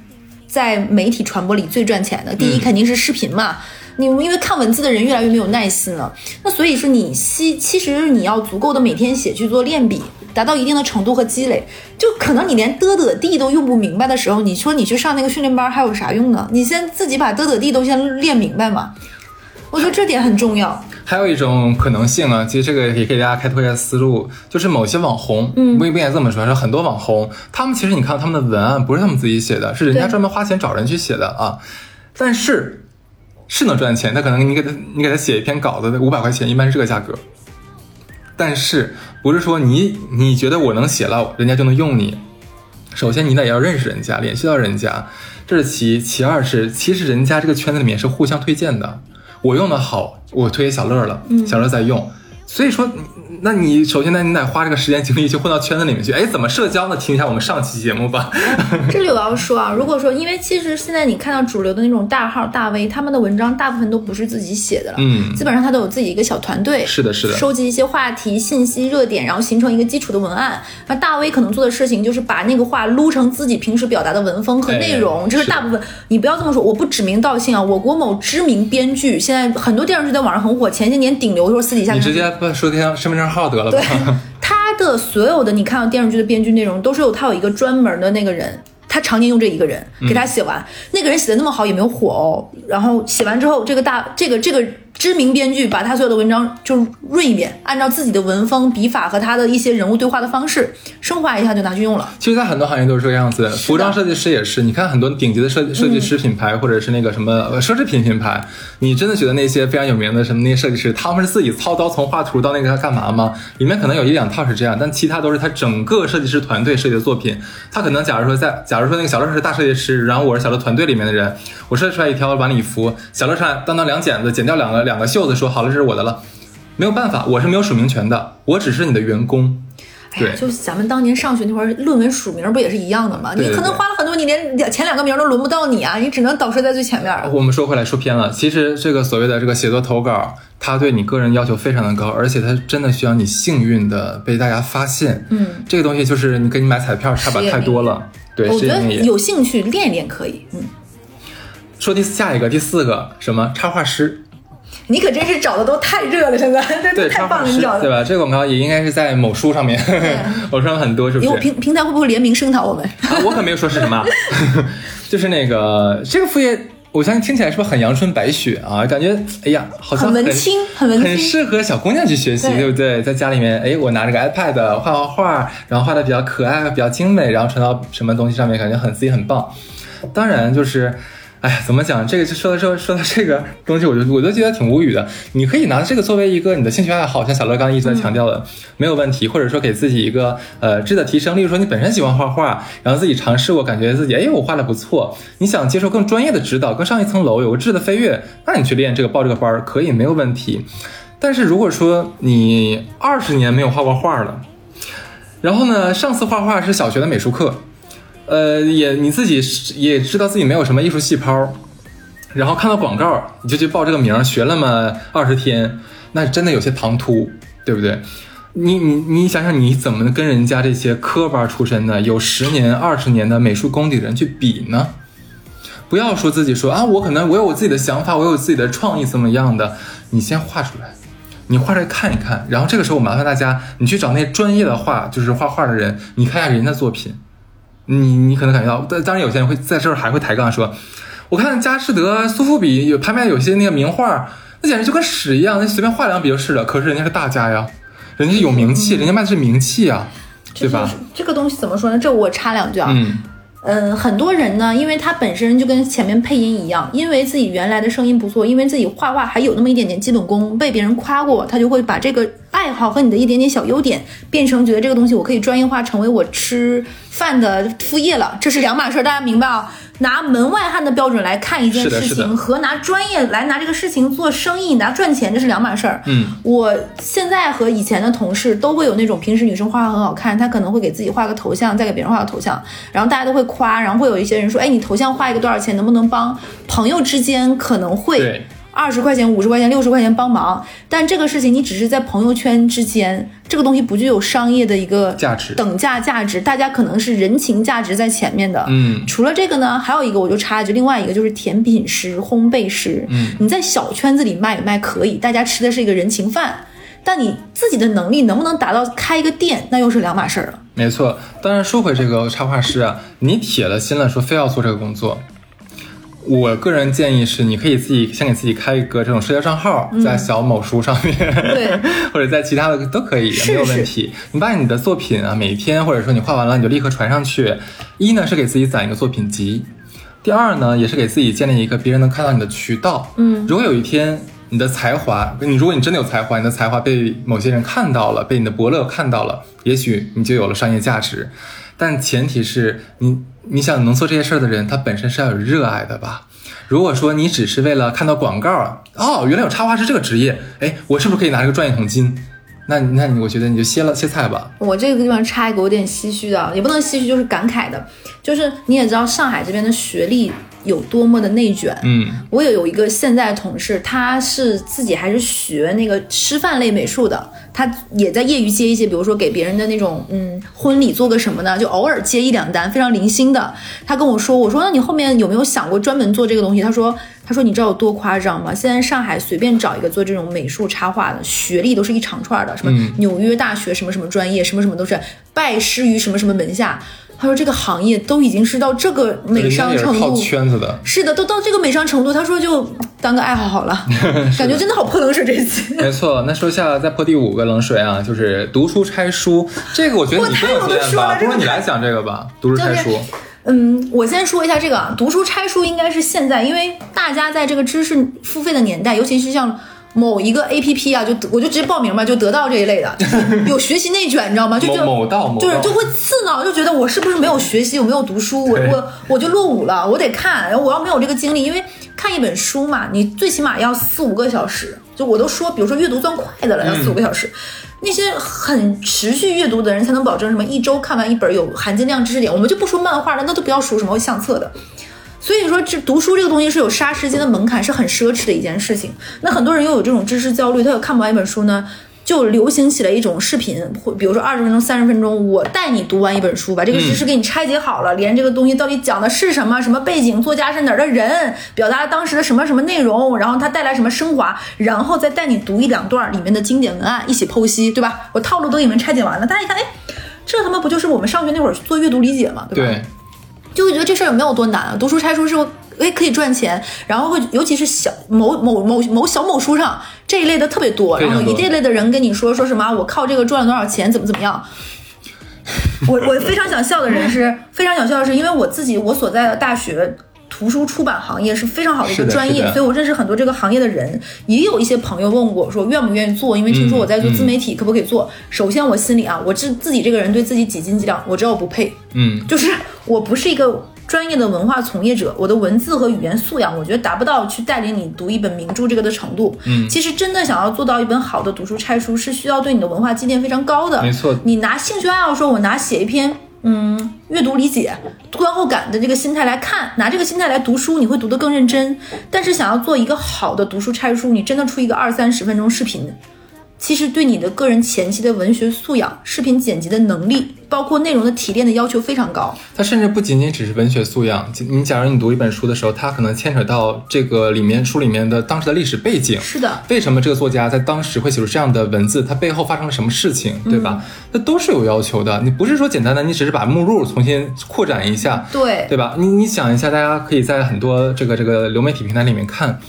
A: 在媒体传播里最赚钱的，第一肯定是视频嘛。你因为看文字的人越来越没有耐心了，那所以说你其其实你要足够的每天写去做练笔，达到一定的程度和积累，就可能你连嘚嘚地都用不明白的时候，你说你去上那个训练班还有啥用呢？你先自己把嘚嘚地都先练明白嘛。我觉得这点很重要。
B: 还有一种可能性啊，其实这个也给大家开拓一下思路，就是某些网红，
A: 嗯，
B: 不不应该这么说，是很多网红，他们其实你看他们的文案不是他们自己写的，是人家专门花钱找人去写的啊，但是是能赚钱，他可能你给他你给他写一篇稿子五百块钱，一般是这个价格，但是不是说你你觉得我能写了，人家就能用你，首先你得要认识人家，联系到人家，这是其一。其二是，其实人家这个圈子里面是互相推荐的，我用的好，我推给小乐了，小乐在用，所以说。那你首先呢，你得花这个时间精力去混到圈子里面去。哎，怎么社交呢？听一下我们上期节目吧。
A: 这里我要说啊，如果说，因为其实现在你看到主流的那种大号大 V，他们的文章大部分都不是自己写的了，
B: 嗯，
A: 基本上他都有自己一个小团队，
B: 是的，是的，
A: 收集一些话题、信息、热点，然后形成一个基础的文案。那大 V 可能做的事情就是把那个话撸成自己平时表达的文风和内容，这是大部分。你不要这么说，我不指名道姓啊。我国某知名编剧，现在很多电视剧在网上很火，前些年顶流，的时候私底下
B: 你直接不说天身份证号得了。
A: 吧。他的所有的你看到电视剧的编剧内容，都是有他有一个专门的那个人，他常年用这一个人给他写完，那个人写的那么好也没有火哦。然后写完之后，这个大这个这个。知名编剧把他所有的文章就润一遍，按照自己的文风、笔法和他的一些人物对话的方式升华一下，就拿去用了。
B: 其实，在很多行业都是这个样子，服装设计师也是。你看很多顶级的设设计师品牌，或者是那个什么奢侈品品牌，你真的觉得那些非常有名的什么那些设计师，他们是自己操刀从画图到那个干嘛吗？里面可能有一两套是这样，但其他都是他整个设计师团队设计的作品。他可能假如说在，假如说那个小乐是大设计师，然后我是小乐团队里面的人，我设计出来一条晚礼服，小乐上来当当两剪子，剪掉两个两个袖子，说好了。这是我的了，没有办法，我是没有署名权的，我只是你的员工。对，
A: 就咱们当年上学那会儿，论文署名不也是一样的吗？你可能花了很多，你连前两个名都轮不到你啊，你只能导师在最前面。
B: 我们说回来，说偏了。其实这个所谓的这个写作投稿，它对你个人要求非常的高，而且它真的需要你幸运的被大家发现。
A: 嗯，
B: 这个东西就是你跟你买彩票差别太多了。对，
A: 我觉得有兴趣练一练可以。嗯，
B: 说第下一个第四个什么插画师。
A: 你可真是找的都太热了，现在
B: 对
A: 太棒了，你找的
B: 对吧？这个广告也应该是在某书上面，某书上很多，是不是？
A: 平平台会不会联名声讨我们？
B: 啊，我可没有说是什么，就是那个这个副业，我相信听起来是不是很阳春白雪啊？感觉哎呀，好像
A: 很文青，很文青，
B: 很适合小姑娘去学习，对不对？在家里面，哎，我拿着个 iPad 画画画，然后画的比较可爱，比较精美，然后传到什么东西上面，感觉很自己很棒。当然就是。哎呀，怎么讲？这个就说到说说到这个东西，我就我就觉得挺无语的。你可以拿这个作为一个你的兴趣爱好，像小乐刚刚一直在强调的，没有问题。或者说给自己一个呃质的提升，例如说你本身喜欢画画，然后自己尝试过，感觉自己哎我画的不错，你想接受更专业的指导，更上一层楼，有个质的飞跃，那你去练这个报这个班儿可以没有问题。但是如果说你二十年没有画过画了，然后呢，上次画画是小学的美术课。呃，也你自己也知道自己没有什么艺术细胞，然后看到广告你就去报这个名，学了嘛二十天，那真的有些唐突，对不对？你你你想想，你怎么能跟人家这些科班出身的、有十年、二十年的美术功底的人去比呢？不要说自己说啊，我可能我有我自己的想法，我有自己的创意，怎么样的？你先画出来，你画出来看一看，然后这个时候我麻烦大家，你去找那些专业的画，就是画画的人，你看一下人家作品。你你可能感觉到，但当然有些人会在这儿还会抬杠说，我看佳士得、苏富比有拍卖有些那个名画，那简直就跟屎一样，那随便画两笔就是了。可是人家是大家呀，人家有名气，人家卖的是名气啊，对吧？
A: 这个东西怎么说呢？这我插两句啊。
B: 嗯。
A: 嗯，很多人呢，因为他本身就跟前面配音一样，因为自己原来的声音不错，因为自己画画还有那么一点点基本功，被别人夸过，他就会把这个爱好和你的一点点小优点变成觉得这个东西我可以专业化，成为我吃饭的副业了，这是两码事，大家明白啊？拿门外汉的标准来看一件事情，和拿专业来拿这个事情做生意拿赚钱，这是两码事儿。
B: 嗯，
A: 我现在和以前的同事都会有那种平时女生画画很好看，她可能会给自己画个头像，再给别人画个头像，然后大家都会夸，然后会有一些人说，哎，你头像画一个多少钱？能不能帮朋友之间可能会。二十块钱、五十块钱、六十块钱帮忙，但这个事情你只是在朋友圈之间，这个东西不具有商业的一个
B: 价值、
A: 等价价值，大家可能是人情价值在前面的。
B: 嗯，
A: 除了这个呢，还有一个我就插一句，另外一个就是甜品师、烘焙师。
B: 嗯，
A: 你在小圈子里卖一卖可以，大家吃的是一个人情饭，但你自己的能力能不能达到开一个店，那又是两码事儿了。
B: 没错，当然说回这个插画师啊，你铁了心了，说非要做这个工作。我个人建议是，你可以自己先给自己开一个这种社交账号，在小某书上面，
A: 对，
B: 或者在其他的都可以，没有问题。你把你的作品啊，每天或者说你画完了，你就立刻传上去。一呢是给自己攒一个作品集，第二呢也是给自己建立一个别人能看到你的渠道。
A: 嗯，
B: 如果有一天你的才华，你如果你真的有才华，你的才华被某些人看到了，被你的伯乐看到了，也许你就有了商业价值。但前提是你你想能做这些事儿的人，他本身是要有热爱的吧。如果说你只是为了看到广告，哦，原来有插画师这个职业，哎，我是不是可以拿这个赚一桶金？那那你我觉得你就歇了歇菜吧。
A: 我这个地方插一个我有点唏嘘的，也不能唏嘘，就是感慨的，就是你也知道上海这边的学历有多么的内卷。
B: 嗯，
A: 我也有一个现在同事，他是自己还是学那个师范类美术的，他也在业余接一些，比如说给别人的那种嗯婚礼做个什么呢，就偶尔接一两单，非常零星的。他跟我说，我说那你后面有没有想过专门做这个东西？他说。他说：“你知道有多夸张吗？现在上海随便找一个做这种美术插画的，学历都是一长串的，什么纽约大学什么什么专业，什么什么都是拜师于什么什么门下。他说这个行业都已经是到这个美商程度，
B: 圈子的，
A: 是的，都到这个美商程度。他说就当个爱好好了，感觉真的好泼冷水这一期。
B: 没错，那说一下再泼第五个冷水啊，就是读书拆书。这个我觉得你更有经验吧，不如你来讲这个吧，读书拆书。”
A: 嗯，我先说一下这个读书拆书，应该是现在，因为大家在这个知识付费的年代，尤其是像某一个 A P P 啊，就我就直接报名吧，就得到这一类的，有学习内卷，你知道吗？就就
B: 某道，
A: 就是就会刺挠，就觉得我是不是没有学习，我没有读书，我我我就落伍了，我得看，我要没有这个精力，因为看一本书嘛，你最起码要四五个小时，就我都说，比如说阅读算快的了，要四五个小时。那些很持续阅读的人才能保证什么一周看完一本有含金量知识点，我们就不说漫画了，那都不要说什么相册的。所以说，这读书这个东西是有杀时间的门槛，是很奢侈的一件事情。那很多人又有这种知识焦虑，他又看不完一本书呢。就流行起了一种视频，或比如说二十分钟、三十分钟，我带你读完一本书，把这个知识给你拆解好了，连这个东西到底讲的是什么、什么背景、作家是哪儿的人，表达当时的什么什么内容，然后它带来什么升华，然后再带你读一两段里面的经典文案，一起剖析，对吧？我套路都给你们拆解完了，大家一看，哎，这他妈不就是我们上学那会儿做阅读理解吗？对吧？就会觉得这事儿也没有多难啊，读书拆书是。哎，可以赚钱，然后会，尤其是小某某某某小某书上这一类的特别多，然后一这类的人跟你说说什么，我靠这个赚了多少钱，怎么怎么样。我我非常想笑的人是非常想笑的是，因为我自己我所在的大学图书出版行业是非常好的一个专业，所以我认识很多这个行业的人，也有一些朋友问我说愿不愿意做，因为听说我在做自媒体，可不可以做？首先我心里啊，我自自己这个人对自己几斤几两，我知道我不配，
B: 嗯，
A: 就是我不是一个。专业的文化从业者，我的文字和语言素养，我觉得达不到去带领你读一本名著这个的程度。
B: 嗯，
A: 其实真的想要做到一本好的读书拆书，是需要对你的文化积淀非常高的。
B: 没错，
A: 你拿兴趣爱好说，我拿写一篇嗯阅读理解、观后感的这个心态来看，拿这个心态来读书，你会读得更认真。但是想要做一个好的读书拆书，你真的出一个二三十分钟视频。其实对你的个人前期的文学素养、视频剪辑的能力，包括内容的提炼的要求非常高。
B: 它甚至不仅仅只是文学素养。你假如你读一本书的时候，它可能牵扯到这个里面书里面的当时的历史背景。
A: 是的。
B: 为什么这个作家在当时会写出这样的文字？它背后发生了什么事情，对吧？那都是有要求的。你不是说简单的，你只是把目录重新扩展一下，
A: 对
B: 对吧？你你想一下，大家可以在很多这个这个流媒体平台里面看。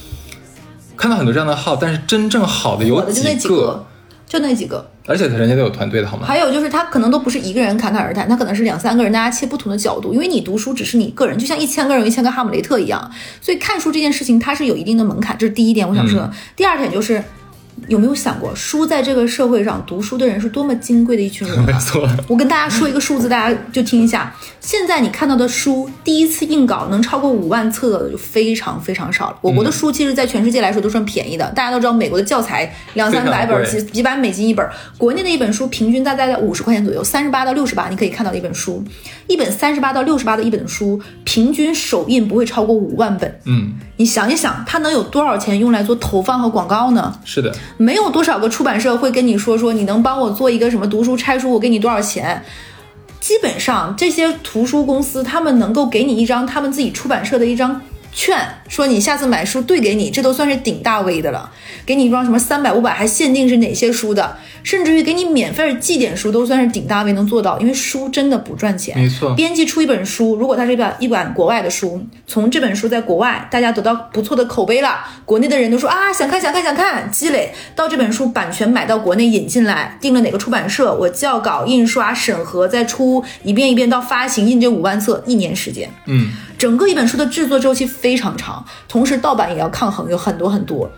B: 看到很多这样的号，但是真正好的有几
A: 个，就那几个，
B: 而且他人家都有团队的好吗？
A: 还有就是他可能都不是一个人侃侃而谈，他可能是两三个人，大家切不同的角度。因为你读书只是你个人，就像一千个人有一千个哈姆雷特一样，所以看书这件事情它是有一定的门槛，这是第一点我想说的。第二点就是。有没有想过，书在这个社会上读书的人是多么金贵的一群人？
B: 没错，
A: 我跟大家说一个数字，大家就听一下。现在你看到的书，第一次印稿能超过五万册的就非常非常少了。我国的书其实，在全世界来说都算便宜的。大家都知道，美国的教材两三百本，几几百美金一本。国内的一本书平均大概在五十块钱左右，三十八到六十八，你可以看到一本书。一本三十八到六十八的一本书，平均首印不会超过五万本。
B: 嗯，
A: 你想一想，他能有多少钱用来做投放和广告呢？
B: 是的，
A: 没有多少个出版社会跟你说说，你能帮我做一个什么读书拆书，我给你多少钱？基本上这些图书公司，他们能够给你一张他们自己出版社的一张券，说你下次买书兑给你，这都算是顶大 V 的了。给你一张什么三百五百，还限定是哪些书的。甚至于给你免费寄点书都算是顶大 V 能做到，因为书真的不赚钱。
B: 没错，
A: 编辑出一本书，如果它是一本一本国外的书，从这本书在国外大家得到不错的口碑了，国内的人都说啊想看想看想看，积累到这本书版权买到国内引进来，定了哪个出版社，我校稿、印刷、审核再出一遍一遍到发行印这五万册，一年时间。
B: 嗯，
A: 整个一本书的制作周期非常长，同时盗版也要抗衡，有很多很多。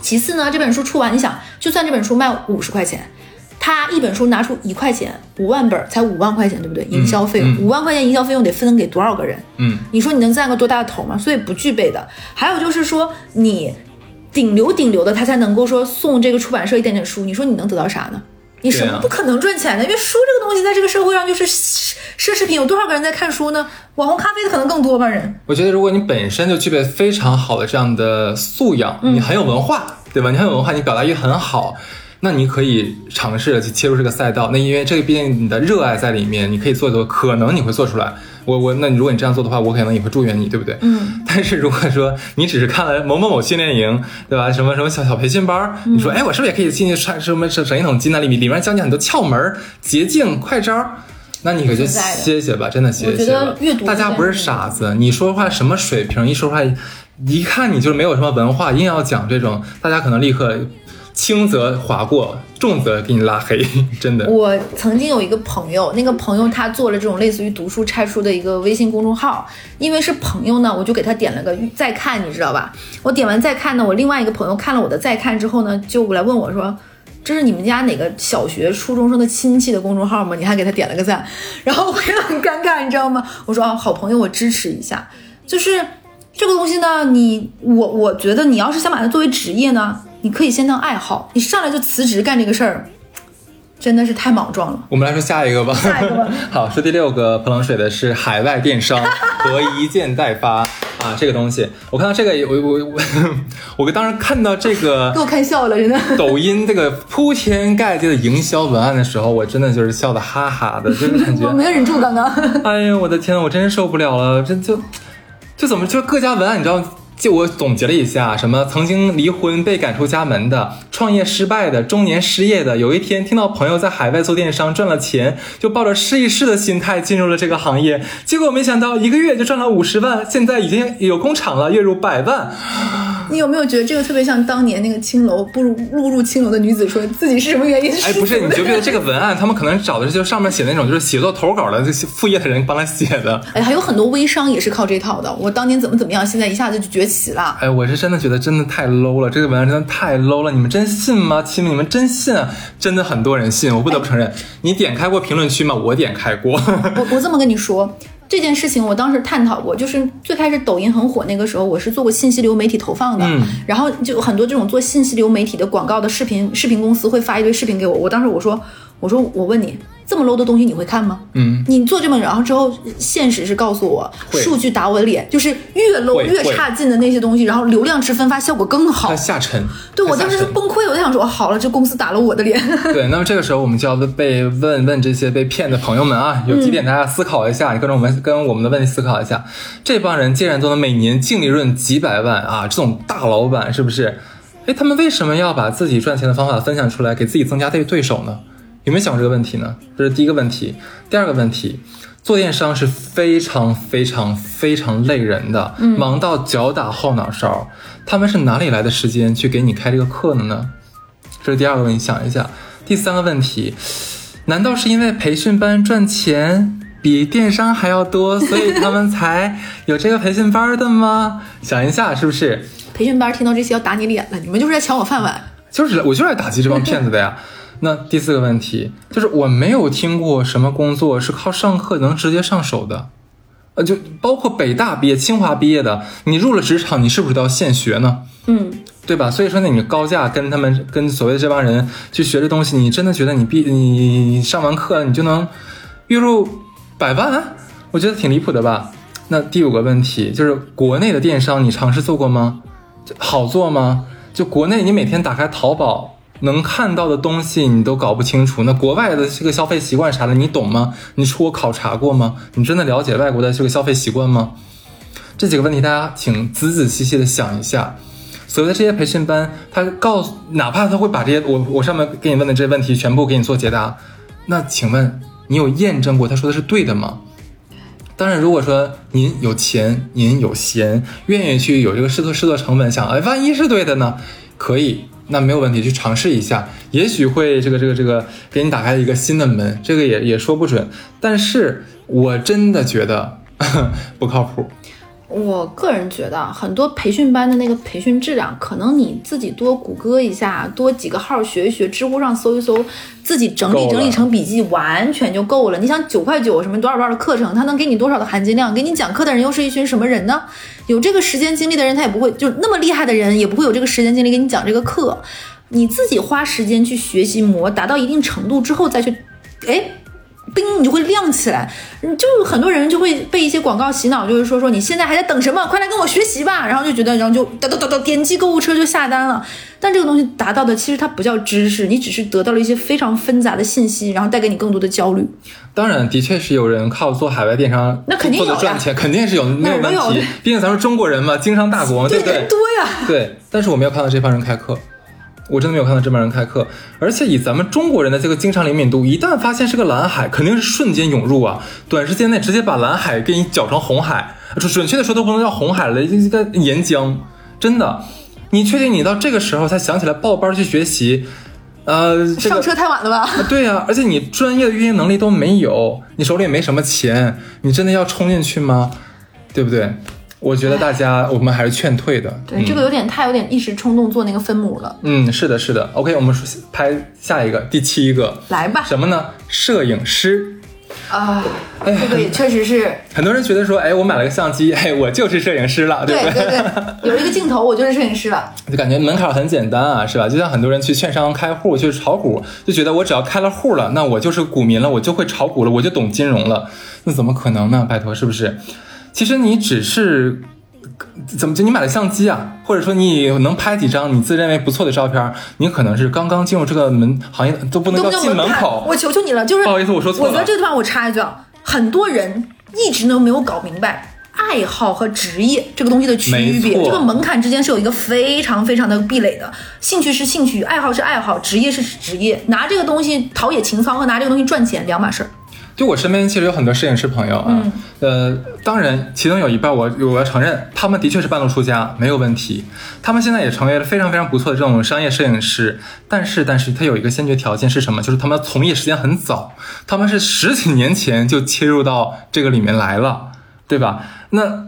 A: 其次呢，这本书出完，你想，就算这本书卖五十块钱，他一本书拿出一块钱，五万本才五万块钱，对不对？营销费用五万块钱，营销费用得分给多少个人？
B: 嗯，
A: 你说你能占个多大的头吗？所以不具备的。还有就是说，你顶流顶流的，他才能够说送这个出版社一点点书。你说你能得到啥呢？你什么不可能赚钱的？因为书这个东西在这个社会上就是奢侈品，有多少个人在看书呢？网红咖啡的可能更多吧人。
B: 我觉得如果你本身就具备非常好的这样的素养，你很有文化，对吧？你很有文化，你表达欲很好。那你可以尝试着去切入这个赛道，那因为这个毕竟你的热爱在里面，你可以做做，可能你会做出来。我我，那如果你这样做的话，我可能也会祝愿你，对不对？
A: 嗯。
B: 但是如果说你只是看了某某某训练营，对吧？什么什么小小培训班，你说，哎，我是不是也可以进去穿什么整整一桶金呢？里面里面教你很多窍门、捷径、快招，那你可就歇歇吧，真的歇歇吧。大家不是傻子，你说话什么水平？一说话，一看你就是没有什么文化，硬要讲这种，大家可能立刻。轻则划过，重则给你拉黑，真的。
A: 我曾经有一个朋友，那个朋友他做了这种类似于读书拆书的一个微信公众号，因为是朋友呢，我就给他点了个再看，你知道吧？我点完再看呢，我另外一个朋友看了我的再看之后呢，就过来问我说：“这是你们家哪个小学初中生的亲戚的公众号吗？你还给他点了个赞？”然后我也很尴尬，你知道吗？我说：“哦，好朋友，我支持一下。”就是这个东西呢，你我我觉得你要是想把它作为职业呢。你可以先当爱好，你上来就辞职干这个事儿，真的是太莽撞了。
B: 我们来说下一个吧。
A: 下一个吧。
B: 好，说第六个泼冷水的是海外电商 和一件代发啊，这个东西，我看到这个，我我我，我当时看到这个，
A: 给我看笑了，真的。
B: 抖音这个铺天盖地的营销文案的时候，我真的就是笑的哈哈的，就是感觉
A: 我没有忍住刚刚。
B: 哎呦，我的天，我真是受不了了，这就就怎么就各家文案，你知道？就我总结了一下，什么曾经离婚被赶出家门的，创业失败的，中年失业的，有一天听到朋友在海外做电商赚了钱，就抱着试一试的心态进入了这个行业，结果没想到一个月就赚了五十万，现在已经有工厂了，月入百万。
A: 你有没有觉得这个特别像当年那个青楼步入步入青楼的女子说自己是什么原因？
B: 哎，不是，你觉不觉得这个文案他们可能找的是就上面写那种就是写作投稿的这些副业的人帮他写的？
A: 哎，还有很多微商也是靠这套的。我当年怎么怎么样，现在一下子就崛起了。
B: 哎，我是真的觉得真的太 low 了，这个文案真的太 low 了。你们真信吗？亲们，你们真信？真的很多人信，我不得不承认。你点开过评论区吗？我点开过。
A: 我我这么跟你说。这件事情我当时探讨过，就是最开始抖音很火那个时候，我是做过信息流媒体投放的，然后就很多这种做信息流媒体的广告的视频，视频公司会发一堆视频给我，我当时我说，我说我问你。这么 low 的东西你会看吗？
B: 嗯，
A: 你做这么然后之后，现实是告诉我，数据打我脸，就是越 low 越差劲的那些东西，然后流量值分发效果更好。
B: 下沉，
A: 对我当时崩溃，我就想说，好了，这公司打了我的脸。
B: 对，那么这个时候我们就要被问问这些被骗的朋友们啊，有几点大家思考一下，你跟着我们跟我们的问题思考一下，这帮人竟然都能每年净利润几百万啊，这种大老板是不是？哎，他们为什么要把自己赚钱的方法分享出来，给自己增加对对手呢？有没有想过这个问题呢？这是第一个问题。第二个问题，做电商是非常非常非常累人的，忙到脚打后脑勺。他们是哪里来的时间去给你开这个课的呢？这是第二个问题，想一下。第三个问题，难道是因为培训班赚钱比电商还要多，所以他们才有这个培训班的吗？想一下，是不是？
A: 培训班听到这些要打你脸了，你们就是在抢我饭碗。
B: 就是，我就是来打击这帮骗子的呀。那第四个问题就是我没有听过什么工作是靠上课能直接上手的，呃，就包括北大毕业、清华毕业的，你入了职场，你是不是都要现学呢？
A: 嗯，
B: 对吧？所以说，那你高价跟他们、跟所谓的这帮人去学这东西，你真的觉得你毕你上完课你就能月入百万？我觉得挺离谱的吧。那第五个问题就是国内的电商，你尝试做过吗？好做吗？就国内，你每天打开淘宝。能看到的东西你都搞不清楚，那国外的这个消费习惯啥的你懂吗？你出国考察过吗？你真的了解外国的这个消费习惯吗？这几个问题大家请仔仔细细的想一下。所谓的这些培训班，他告诉，哪怕他会把这些我我上面给你问的这些问题全部给你做解答，那请问你有验证过他说的是对的吗？当然，如果说您有钱，您有闲，愿意去有这个试错试错成本，想哎万一是对的呢？可以。那没有问题，去尝试一下，也许会这个这个这个给你打开一个新的门，这个也也说不准。但是我真的觉得 不靠谱。
A: 我个人觉得，很多培训班的那个培训质量，可能你自己多谷歌一下，多几个号学一学，知乎上搜一搜，自己整理整理成笔记，完全就够了。你想九块九什么多少多少的课程，他能给你多少的含金量？给你讲课的人又是一群什么人呢？有这个时间精力的人，他也不会就那么厉害的人，也不会有这个时间精力给你讲这个课。你自己花时间去学习磨，达到一定程度之后再去，哎。冰，你就会亮起来。就很多人就会被一些广告洗脑，就是说说你现在还在等什么？快来跟我学习吧！然后就觉得，然后就哒哒哒哒点击购物车就下单了。但这个东西达到的其实它不叫知识，你只是得到了一些非常纷杂的信息，然后带给你更多的焦虑。
B: 当然，的确是有人靠做海外电商
A: 那肯定有
B: 赚钱，肯定是有没有问题。毕竟咱们中国人嘛，经商大国，对不对？
A: 多呀。
B: 对，但是我没有看到这帮人开课。我真的没有看到这帮人开课，而且以咱们中国人的这个经常灵敏度，一旦发现是个蓝海，肯定是瞬间涌入啊，短时间内直接把蓝海给你搅成红海，准准确的说都不能叫红海了，一个岩浆。真的，你确定你到这个时候才想起来报班去学习？呃，
A: 上车太晚了吧？
B: 对呀，而且你专业的运营能力都没有，你手里也没什么钱，你真的要冲进去吗？对不对？我觉得大家，我们还是劝退的。
A: 对，这个有点太有点一时冲动做那个分母了。
B: 嗯，是的，是的。OK，我们说拍下一个，第七个，
A: 来吧。
B: 什么呢？摄影师。
A: 啊，这个也确实是。
B: 很多人觉得说，哎，我买了个相机，哎，我就是摄影师了，
A: 对
B: 不
A: 对？对对对，有一个镜头，我就是摄影师了。
B: 就感觉门槛很简单啊，是吧？就像很多人去券商开户去炒股，就觉得我只要开了户了，那我就是股民了，我就会炒股了，我就懂金融了。那怎么可能呢？拜托，是不是？其实你只是怎么就你买了相机啊，或者说你能拍几张你自认为不错的照片，你可能是刚刚进入这个门行业都不能叫进门口。
A: 我求求你了，就是
B: 不好意思，我说错了。
A: 我觉得这个地方我插一句啊，很多人一直都没有搞明白爱好和职业这个东西的区别，这个门槛之间是有一个非常非常的壁垒的。兴趣是兴趣，爱好是爱好，职业是职业。拿这个东西陶冶情操和拿这个东西赚钱两码事儿。
B: 就我身边其实有很多摄影师朋友啊，呃，当然其中有一半我我要承认，他们的确是半路出家，没有问题。他们现在也成为了非常非常不错的这种商业摄影师，但是但是他有一个先决条件是什么？就是他们从业时间很早，他们是十几年前就切入到这个里面来了，对吧？那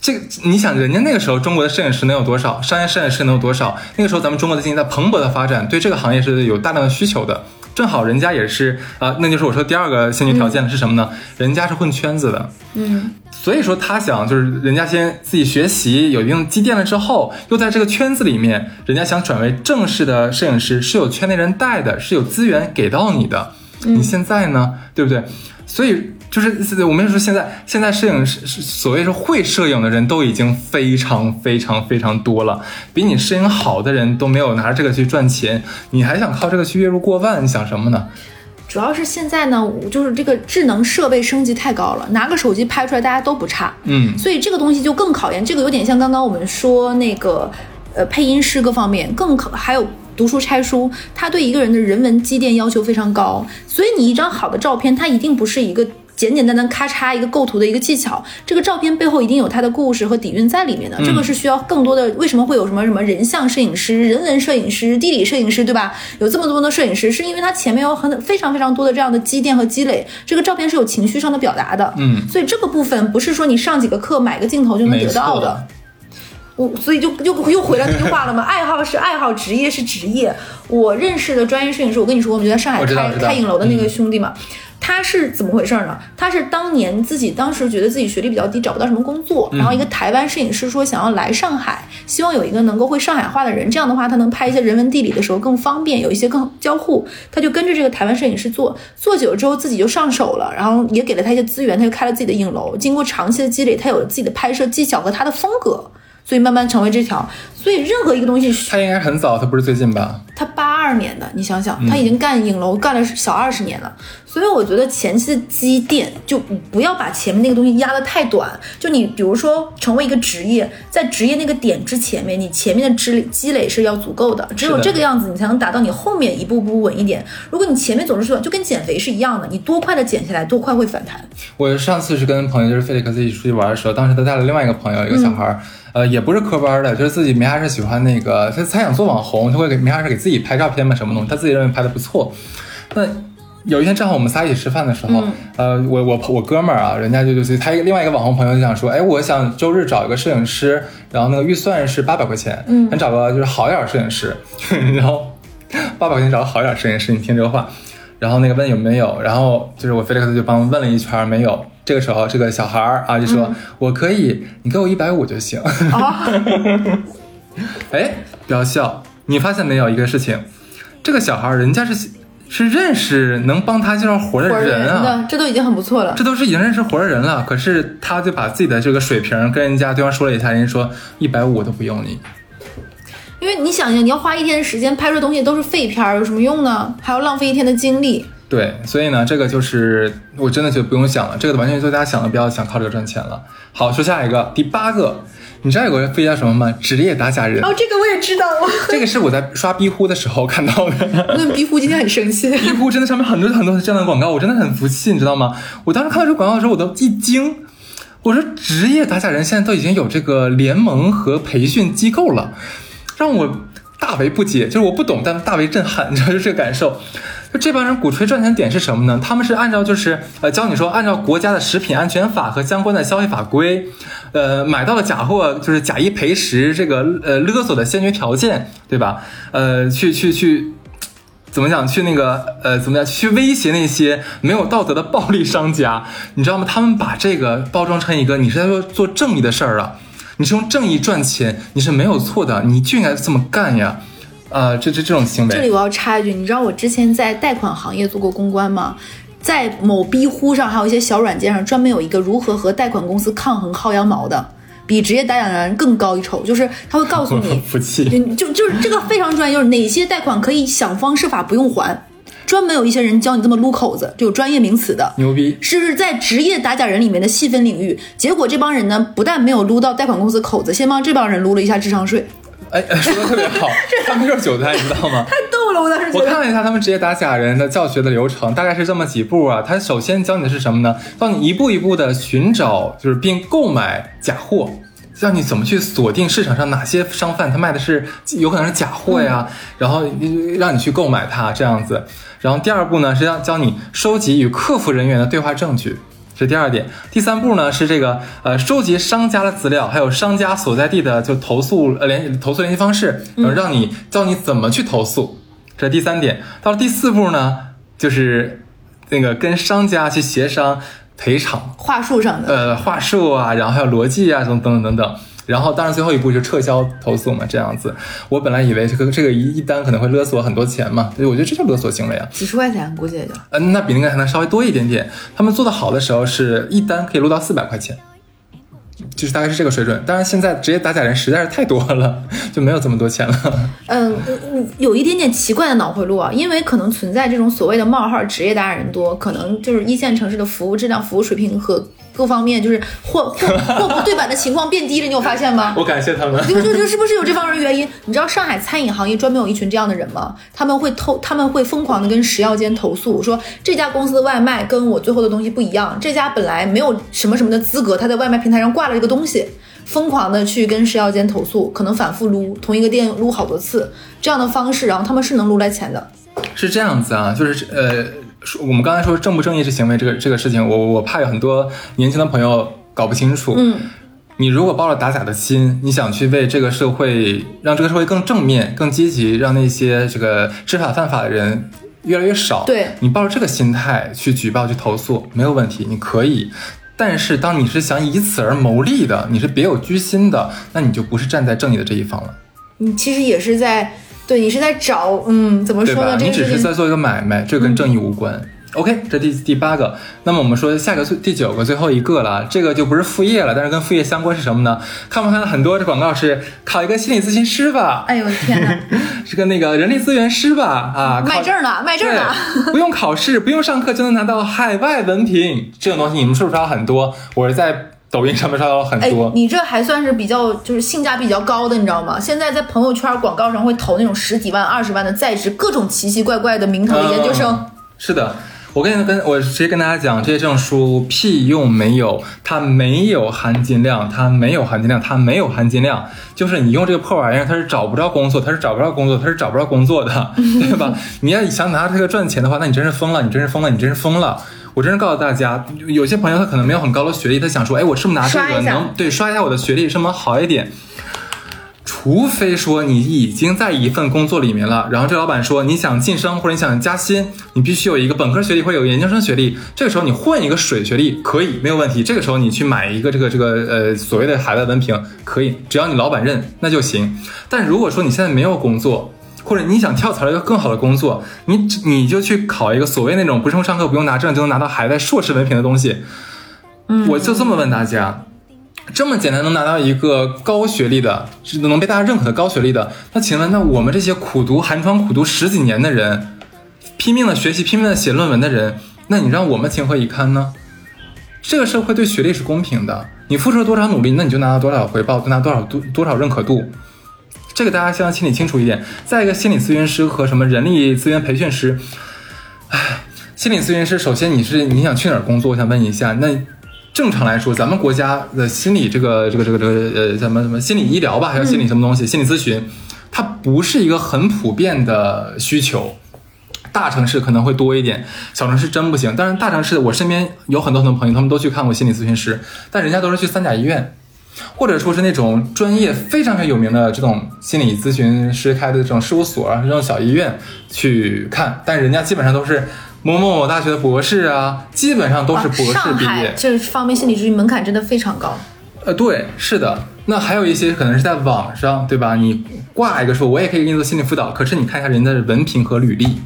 B: 这个你想，人家那个时候中国的摄影师能有多少？商业摄影师能有多少？那个时候咱们中国的经济在蓬勃的发展，对这个行业是有大量的需求的。正好人家也是啊，那就是我说第二个先决条件，是什么呢？人家是混圈子的，
A: 嗯，
B: 所以说他想就是人家先自己学习有一定积淀了之后，又在这个圈子里面，人家想转为正式的摄影师，是有圈内人带的，是有资源给到你的。你现在呢，对不对？所以。就是我们说现在现在摄影师所谓是会摄影的人都已经非常非常非常多了，比你摄影好的人都没有拿着这个去赚钱，你还想靠这个去月入过万？你想什么呢？
A: 主要是现在呢，就是这个智能设备升级太高了，拿个手机拍出来大家都不差，
B: 嗯，
A: 所以这个东西就更考验，这个有点像刚刚我们说那个呃配音师各方面更可还有读书拆书，他对一个人的人文积淀要求非常高，所以你一张好的照片，它一定不是一个。简简单单咔嚓一个构图的一个技巧，这个照片背后一定有它的故事和底蕴在里面的。这个是需要更多的。为什么会有什么什么人像摄影师、人文摄影师、地理摄影师，对吧？有这么多的摄影师，是因为他前面有很非常非常多的这样的积淀和积累。这个照片是有情绪上的表达的，
B: 嗯，
A: 所以这个部分不是说你上几个课买个镜头就能得到的。我所以就又又回来那句话了嘛，爱好是爱好，职业是职业。我认识的专业摄影师，我跟你说，我们就在上海开开影楼的那个兄弟嘛。他是怎么回事呢？他是当年自己当时觉得自己学历比较低，找不到什么工作，然后一个台湾摄影师说想要来上海，希望有一个能够会上海话的人，这样的话他能拍一些人文地理的时候更方便，有一些更交互。他就跟着这个台湾摄影师做，做久了之后自己就上手了，然后也给了他一些资源，他就开了自己的影楼。经过长期的积累，他有了自己的拍摄技巧和他的风格。所以慢慢成为这条，所以任何一个东西，
B: 他应该很早，他不是最近吧？
A: 他八二年的，你想想，他已经干影楼干了小二十年了。所以我觉得前期的积淀就不要把前面那个东西压得太短。就你比如说成为一个职业，在职业那个点之前面，你前面的积积累是要足够的。只有这个样子，你才能达到你后面一步步稳一点。如果你前面总是说，就跟减肥是一样的，你多快的减下来，多快会反弹。
B: 我上次是跟朋友就是费利克斯一起出去玩的时候，当时他带了另外一个朋友，一个小孩儿。呃，也不是科班的，就是自己没啥事喜欢那个，他他想做网红，他会给没啥事给自己拍照片嘛，什么东西，他自己认为拍的不错。那有一天正好我们仨一起吃饭的时候，呃，我我我哥们儿啊，人家就就是他另外一个网红朋友就想说，哎，我想周日找一个摄影师，然后那个预算是八百块钱，嗯，想找个就是好一点摄影师，然后八百块钱找个好一点摄影师，你听这个话，然后那个问有没有，然后就是我菲利克斯就帮问了一圈没有，这个时候这个小孩儿啊就说，我可以，你给我一百五就行，哎，不要笑，你发现没有一个事情，这个小孩儿人家是。是认识能帮他介绍活的人
A: 啊，这都已经很不错了。
B: 这都是已经认识活的人了，可是他就把自己的这个水平跟人家对方说了一下，人家说一百五我都不用你。
A: 因为你想想，你要花一天的时间拍出东西都是废片，有什么用呢？还要浪费一天的精力。
B: 对，所以呢，这个就是我真的就不用想了，这个完全就大家想的不要想靠这个赚钱了。好，说下一个，第八个。你知道有个飞叫什么吗？职业打假人
A: 哦，这个我也知道。
B: 这个是我在刷逼呼的时候看到的。
A: 那逼呼今天很生气。
B: 逼呼真的上面很多很多这样的广告，我真的很服气，你知道吗？我当时看到这个广告的时候，我都一惊。我说职业打假人现在都已经有这个联盟和培训机构了，让我大为不解，就是我不懂，但大为震撼，你知道就这个感受。就这帮人鼓吹赚钱点是什么呢？他们是按照就是呃教你说按照国家的食品安全法和相关的消费法规，呃买到了假货就是假一赔十这个呃勒索的先决条件，对吧？呃去去去，怎么讲？去那个呃怎么样？去威胁那些没有道德的暴力商家，你知道吗？他们把这个包装成一个你是在做做正义的事儿啊，你是用正义赚钱，你是没有错的，你就应该这么干呀。呃，这这这种行为，
A: 这里我要插一句，你知道我之前在贷款行业做过公关吗？在某逼呼上，还有一些小软件上，专门有一个如何和贷款公司抗衡薅羊毛的，比职业打假人更高一筹，就是他会告诉你，
B: 服气，
A: 就就是这个非常专业，就是哪些贷款可以想方设法不用还，专门有一些人教你这么撸口子，就有专业名词的，
B: 牛逼，
A: 是不是在职业打假人里面的细分领域？结果这帮人呢，不但没有撸到贷款公司口子，先帮这帮人撸了一下智商税。
B: 哎，说的特别好，他们就是韭菜，你知道吗？
A: 太逗了，我当时
B: 我看了一下他们职业打假人的教学的流程，大概是这么几步啊。他首先教你的是什么呢？教你一步一步的寻找，就是并购买假货，教你怎么去锁定市场上哪些商贩他卖的是有可能是假货呀，然后让你去购买它这样子。然后第二步呢，是要教你收集与客服人员的对话证据。这第二点，第三步呢是这个呃收集商家的资料，还有商家所在地的就投诉呃联投诉联系方式，然后让你教你怎么去投诉。这第三点，到了第四步呢，就是那个跟商家去协商赔偿。
A: 话术上的。
B: 呃话术啊，然后还有逻辑啊，等等等等。然后，当然最后一步就撤销投诉嘛，这样子。我本来以为这个这个一一单可能会勒索很多钱嘛，所以我觉得这就勒索行为啊。
A: 几十块钱估计也就。
B: 嗯，那比那个还能稍微多一点点。他们做的好的时候是一单可以录到四百块钱，就是大概是这个水准。当然现在职业打假人实在是太多了，就没有这么多钱了。
A: 嗯，有一点点奇怪的脑回路啊，因为可能存在这种所谓的冒号职业打假人多，可能就是一线城市的服务质量、服务水平和。各方面就是货货货不对版的情况变低了，你有发现吗？
B: 我感谢他们。
A: 就就就是不是有这方面原因？你知道上海餐饮行业专门有一群这样的人吗？他们会偷，他们会疯狂的跟食药监投诉，说这家公司的外卖跟我最后的东西不一样，这家本来没有什么什么的资格，他在外卖平台上挂了这个东西，疯狂的去跟食药监投诉，可能反复撸同一个店撸好多次，这样的方式，然后他们是能撸来钱的。
B: 是这样子啊，就是呃。说我们刚才说正不正义是行为这个这个事情，我我怕有很多年轻的朋友搞不清楚。
A: 嗯，
B: 你如果抱着打假的心，你想去为这个社会让这个社会更正面、更积极，让那些这个知法犯法的人越来越少。
A: 对
B: 你抱着这个心态去举报、去投诉没有问题，你可以。但是当你是想以此而谋利的，你是别有居心的，那你就不是站在正义的这一方了。
A: 你其实也是在。对你是在找，嗯，怎么说呢？
B: 你只是在做一个买卖，这跟正义无关。OK，这第第八个。那么我们说下个最第九个最后一个了，这个就不是副业了，但是跟副业相关是什么呢？看没看到很多这广告是考一个心理咨询师吧？
A: 哎呦我的天哪！
B: 是个那个人力资源师吧？啊，
A: 卖证呢，卖证呢，
B: 不用考试，不用上课就能拿到海外文凭，这种东西你们是不是刷很多？我是在。抖音上面刷到了很多，
A: 你这还算是比较就是性价比较高的，你知道吗？现在在朋友圈广告上会投那种十几万、二十万的在职各种奇奇怪怪的名堂的研究生。
B: 是的，我跟跟我直接跟大家讲，这些证书屁用没有，它没有含金量，它没有含金量，它没有含金量。就是你用这个破玩意儿，它是找不着工作，它是找不着工作，它是找不着工作的，对吧？你要想拿这个赚钱的话，那你真是疯了，你真是疯了，你真是疯了。我真是告诉大家，有些朋友他可能没有很高的学历，他想说，哎，我是不是拿这个能对刷一下我的学历，是不是好一点？除非说你已经在一份工作里面了，然后这老板说你想晋升或者你想加薪，你必须有一个本科学历或者有研究生学历。这个时候你混一个水学历可以没有问题。这个时候你去买一个这个这个呃所谓的海外文凭可以，只要你老板认那就行。但如果说你现在没有工作，或者你想跳槽一个更好的工作，你你就去考一个所谓那种不用上课不用拿证就能拿到海外硕士文凭的东西。
A: 嗯，
B: 我就这么问大家。这么简单能拿到一个高学历的，是能被大家认可的高学历的，那请问，那我们这些苦读寒窗苦读十几年的人，拼命的学习拼命的写论文的人，那你让我们情何以堪呢？这个社会对学历是公平的，你付出了多少努力，那你就拿到多少回报，就拿多少多多少认可度，这个大家希望心里清楚一点。再一个，心理咨询师和什么人力资源培训师，唉，心理咨询师，首先你是你想去哪儿工作？我想问一下，那。正常来说，咱们国家的心理这个这个这个这个呃什么什么心理医疗吧，还有心理什么东西，心理咨询，它不是一个很普遍的需求。大城市可能会多一点，小城市真不行。但是，大城市我身边有很多很多朋友，他们都去看过心理咨询师，但人家都是去三甲医院，或者说是那种专业非常非常有名的这种心理咨询师开的这种事务所啊，这种小医院去看，但人家基本上都是。某某某大学的博士啊，基本上都是博士毕业。
A: 这方面心理咨询门槛真的非常高。
B: 呃，对，是的。那还有一些可能是在网上，对吧？你挂一个说，我也可以给你做心理辅导。可是你看一下人家的文凭和履历，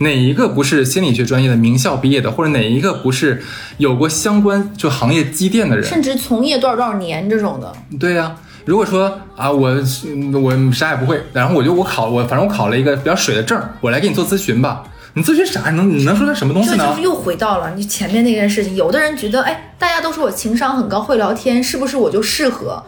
B: 哪一个不是心理学专业的名校毕业的，或者哪一个不是有过相关就行业积淀的人，
A: 甚至从业多少多少年这种的。
B: 对呀，如果说啊，我我啥也不会，然后我就我考我反正我考了一个比较水的证，我来给你做咨询吧。你咨询啥？能你能说他什么东西
A: 呢？就是又回到了你前面那件事情。有的人觉得，哎，大家都说我情商很高，会聊天，是不是我就适合？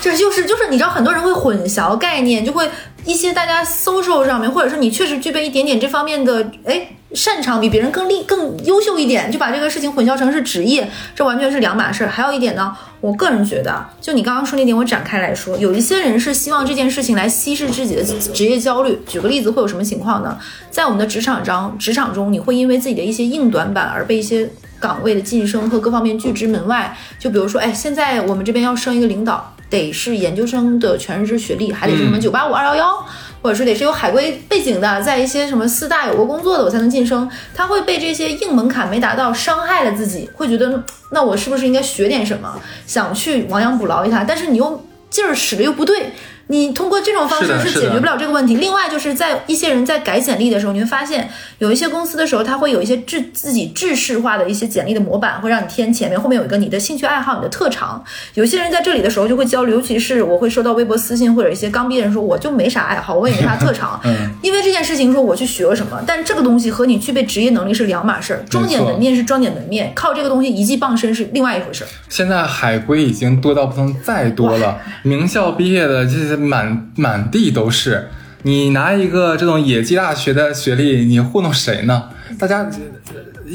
A: 这就是就是你知道，很多人会混淆概念，就会一些大家 social 上面，或者说你确实具备一点点这方面的，哎。擅长比别人更厉更优秀一点，就把这个事情混淆成是职业，这完全是两码事。还有一点呢，我个人觉得，就你刚刚说那点，我展开来说，有一些人是希望这件事情来稀释自己的职业焦虑。举个例子，会有什么情况呢？在我们的职场中，职场中你会因为自己的一些硬短板而被一些岗位的晋升和各方面拒之门外。就比如说，哎，现在我们这边要升一个领导，得是研究生的全日制学历，还得是什么九八五二幺幺。或者是得是有海归背景的，在一些什么四大有过工作的，我才能晋升。他会被这些硬门槛没达到伤害了自己，会觉得那我是不是应该学点什么，想去亡羊补牢一下？但是你又劲儿使的又不对。你通过这种方式是解决不了这个问题。另外，就是在一些人在改简历的时候，你会发现有一些公司的时候，他会有一些制自己制式化的一些简历的模板，会让你填前面，后面有一个你的兴趣爱好、你的特长。有些人在这里的时候就会交流，尤其是我会收到微博私信或者一些刚毕业人说，我就没啥爱好，我也没啥特长。
B: 嗯，
A: 因为这件事情说我去学了什么，但这个东西和你具备职业能力是两码事儿。装点门面是装点门面，靠这个东西一技傍身是另外一回事。
B: 现在海归已经多到不能再多了，名校毕业的这些满满。地都是，你拿一个这种野鸡大学的学历，你糊弄谁呢？大家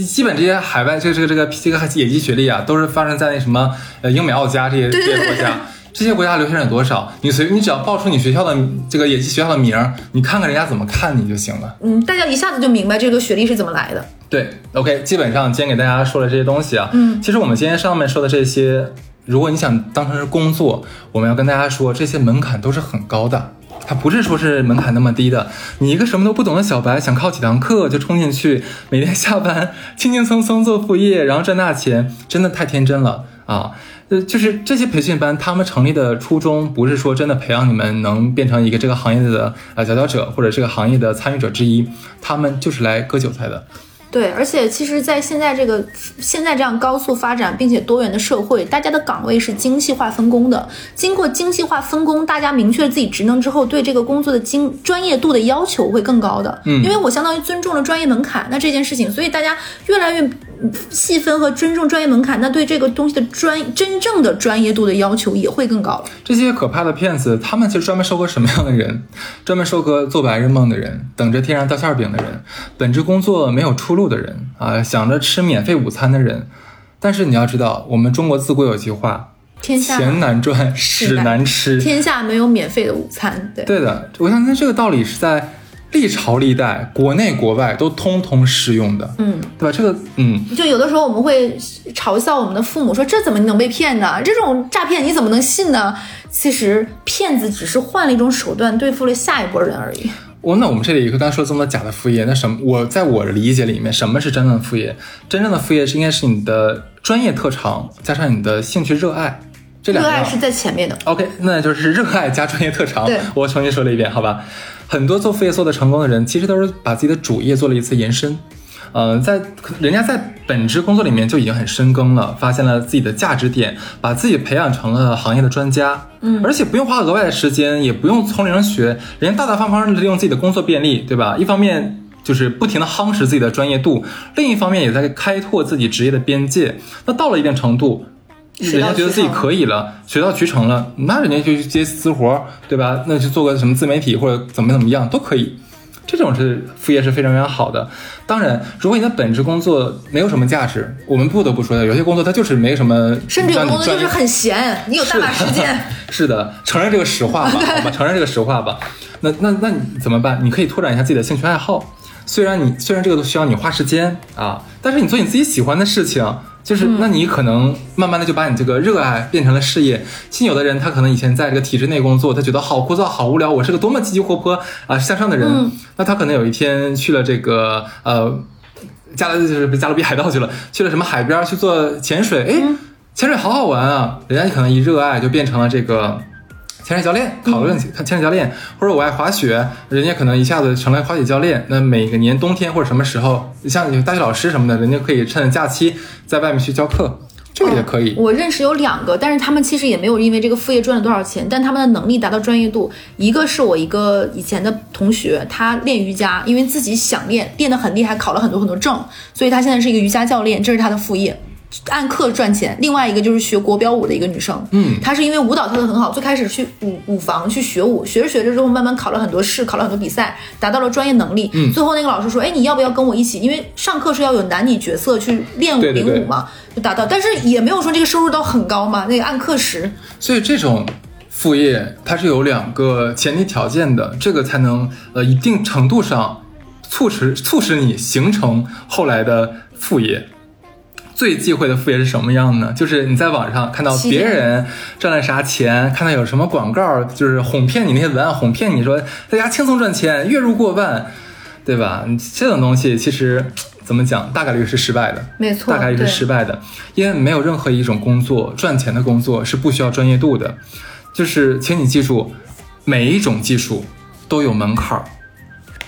B: 基本这些海外这个这个这个这个野鸡学历啊，都是发生在那什么呃英美澳加这些这些国家，这些国家留学生有多少？你随你只要报出你学校的这个野鸡学校的名儿，你看看人家怎么看你就行了。
A: 嗯，大家一下子就明白这个学历是怎么来的。
B: 对，OK，基本上今天给大家说的这些东西啊，
A: 嗯，
B: 其实我们今天上面说的这些。如果你想当成是工作，我们要跟大家说，这些门槛都是很高的，它不是说是门槛那么低的。你一个什么都不懂的小白，想靠几堂课就冲进去，每天下班轻轻松松做副业，然后赚大钱，真的太天真了啊！呃，就是这些培训班，他们成立的初衷不是说真的培养你们能变成一个这个行业的呃佼佼者或者这个行业的参与者之一，他们就是来割韭菜的。
A: 对，而且其实，在现在这个现在这样高速发展并且多元的社会，大家的岗位是精细化分工的。经过精细化分工，大家明确了自己职能之后，对这个工作的精专业度的要求会更高的。
B: 嗯，
A: 因为我相当于尊重了专业门槛，那这件事情，所以大家越来越细分和尊重专业门槛，那对这个东西的专真正的专业度的要求也会更高了。
B: 这些可怕的骗子，他们其实专门收割什么样的人？专门收割做白日梦的人，等着天上掉馅饼的人，本职工作没有出路的人啊，想着吃免费午餐的人。但是你要知道，我们中国自古有句话：
A: 天下
B: 钱难赚，屎难吃。
A: 天下没有免费的午餐。对
B: 对的，我相信这个道理是在。历朝历代，国内国外都通通适用的，
A: 嗯，
B: 对吧？这个，嗯，
A: 就有的时候我们会嘲笑我们的父母，说这怎么能被骗呢？这种诈骗你怎么能信呢？其实骗子只是换了一种手段对付了下一波人而已。
B: 我那我们这里刚才说这么多假的副业，那什么？我在我的理解里面，什么是真正的副业？真正的副业是应该是你的专业特长加上你的兴趣热爱，这两
A: 热爱是在前面的。
B: OK，那就是热爱加专业特长。
A: 对，
B: 我重新说了一遍，好吧？很多做副业做的成功的人，其实都是把自己的主业做了一次延伸，呃，在人家在本职工作里面就已经很深耕了，发现了自己的价值点，把自己培养成了行业的专家，
A: 嗯，
B: 而且不用花额外的时间，也不用从零学，人家大大方方的利用自己的工作便利，对吧？一方面就是不停的夯实自己的专业度，另一方面也在开拓自己职业的边界。那到了一定程度。人家觉得自己可以了，水到渠成了，那人家就去接私活，对吧？那去做个什么自媒体或者怎么怎么样都可以。这种是副业是非常非常好的。当然，如果你的本职工作没有什么价值，我们不得不说的，有些工作它就是没什么。
A: 甚至有工作就是很闲，你有大把时间。
B: 是的，承认这个实话吧，好吧，承认这个实话吧。那那那你怎么办？你可以拓展一下自己的兴趣爱好。虽然你虽然这个都需要你花时间啊，但是你做你自己喜欢的事情。就是，那你可能慢慢的就把你这个热爱变成了事业。像有的人，他可能以前在这个体制内工作，他觉得好枯燥、好无聊。我是个多么积极活泼啊向上的人，那他可能有一天去了这个呃加勒就是加勒比海盗去了，去了什么海边去做潜水，哎，潜水好好玩啊！人家可能一热爱就变成了这个。潜水教练考个潜水教练，或者我爱滑雪，人家可能一下子成了滑雪教练。那每个年冬天或者什么时候，像有大学老师什么的，人家可以趁假期在外面去教课，这个也可以。
A: 我认识有两个，但是他们其实也没有因为这个副业赚了多少钱，但他们的能力达到专业度。一个是我一个以前的同学，他练瑜伽，因为自己想练，练得很厉害，考了很多很多证，所以他现在是一个瑜伽教练，这是他的副业。按课赚钱，另外一个就是学国标舞的一个女生，
B: 嗯，
A: 她是因为舞蹈跳得很好，最开始去舞舞房去学舞，学着学着之后，慢慢考了很多试，考了很多比赛，达到了专业能力。
B: 嗯，
A: 最后那个老师说，哎，你要不要跟我一起？因为上课是要有男女角色去练舞领舞嘛，就达到，但是也没有说这个收入到很高嘛，那个按课时。
B: 所以这种副业它是有两个前提条件的，这个才能呃一定程度上促使促使你形成后来的副业。最忌讳的副业是什么样呢？就是你在网上看到别人赚了啥钱，看到有什么广告，就是哄骗你那些文案，哄骗你说在家轻松赚钱，月入过万，对吧？这种东西其实怎么讲，大概率是失败的，
A: 没错，
B: 大概率是失败的，因为没有任何一种工作赚钱的工作是不需要专业度的。就是请你记住，每一种技术都有门槛儿，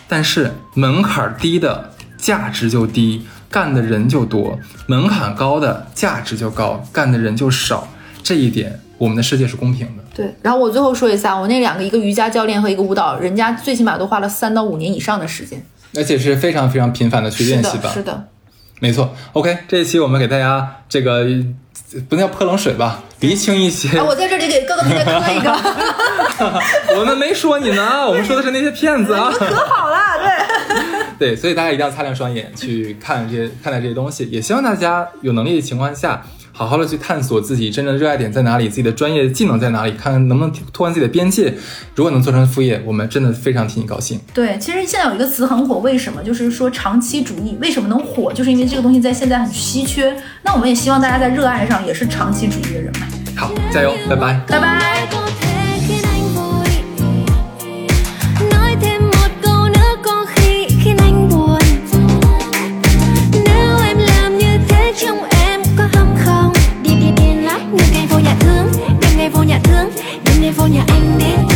B: 但是门槛低的价值就低。干的人就多，门槛高的价值就高，干的人就少。这一点，我们的世界是公平的。
A: 对。然后我最后说一下，我那两个，一个瑜伽教练和一个舞蹈，人家最起码都花了三到五年以上的时间，
B: 而且是非常非常频繁的去练习吧。
A: 是的，
B: 没错。OK，这一期我们给大家这个不能叫泼冷水吧，厘清一些。
A: 我在这里给各个同学磕一个。
B: 我们没说你呢，我们说的是那些骗子啊。
A: 可好了，对。
B: 所以大家一定要擦亮双眼去看这些、看待这些东西。也希望大家有能力的情况下，好好的去探索自己真正的热爱点在哪里，自己的专业技能在哪里，看看能不能拓宽自己的边界。如果能做成副业，我们真的非常替你高兴。
A: 对，其实现在有一个词很火，为什么？就是说长期主义为什么能火？就是因为这个东西在现在很稀缺。那我们也希望大家在热爱上也是长期主义的人们。
B: 好，加油，拜拜，
A: 拜拜。nhà anh đến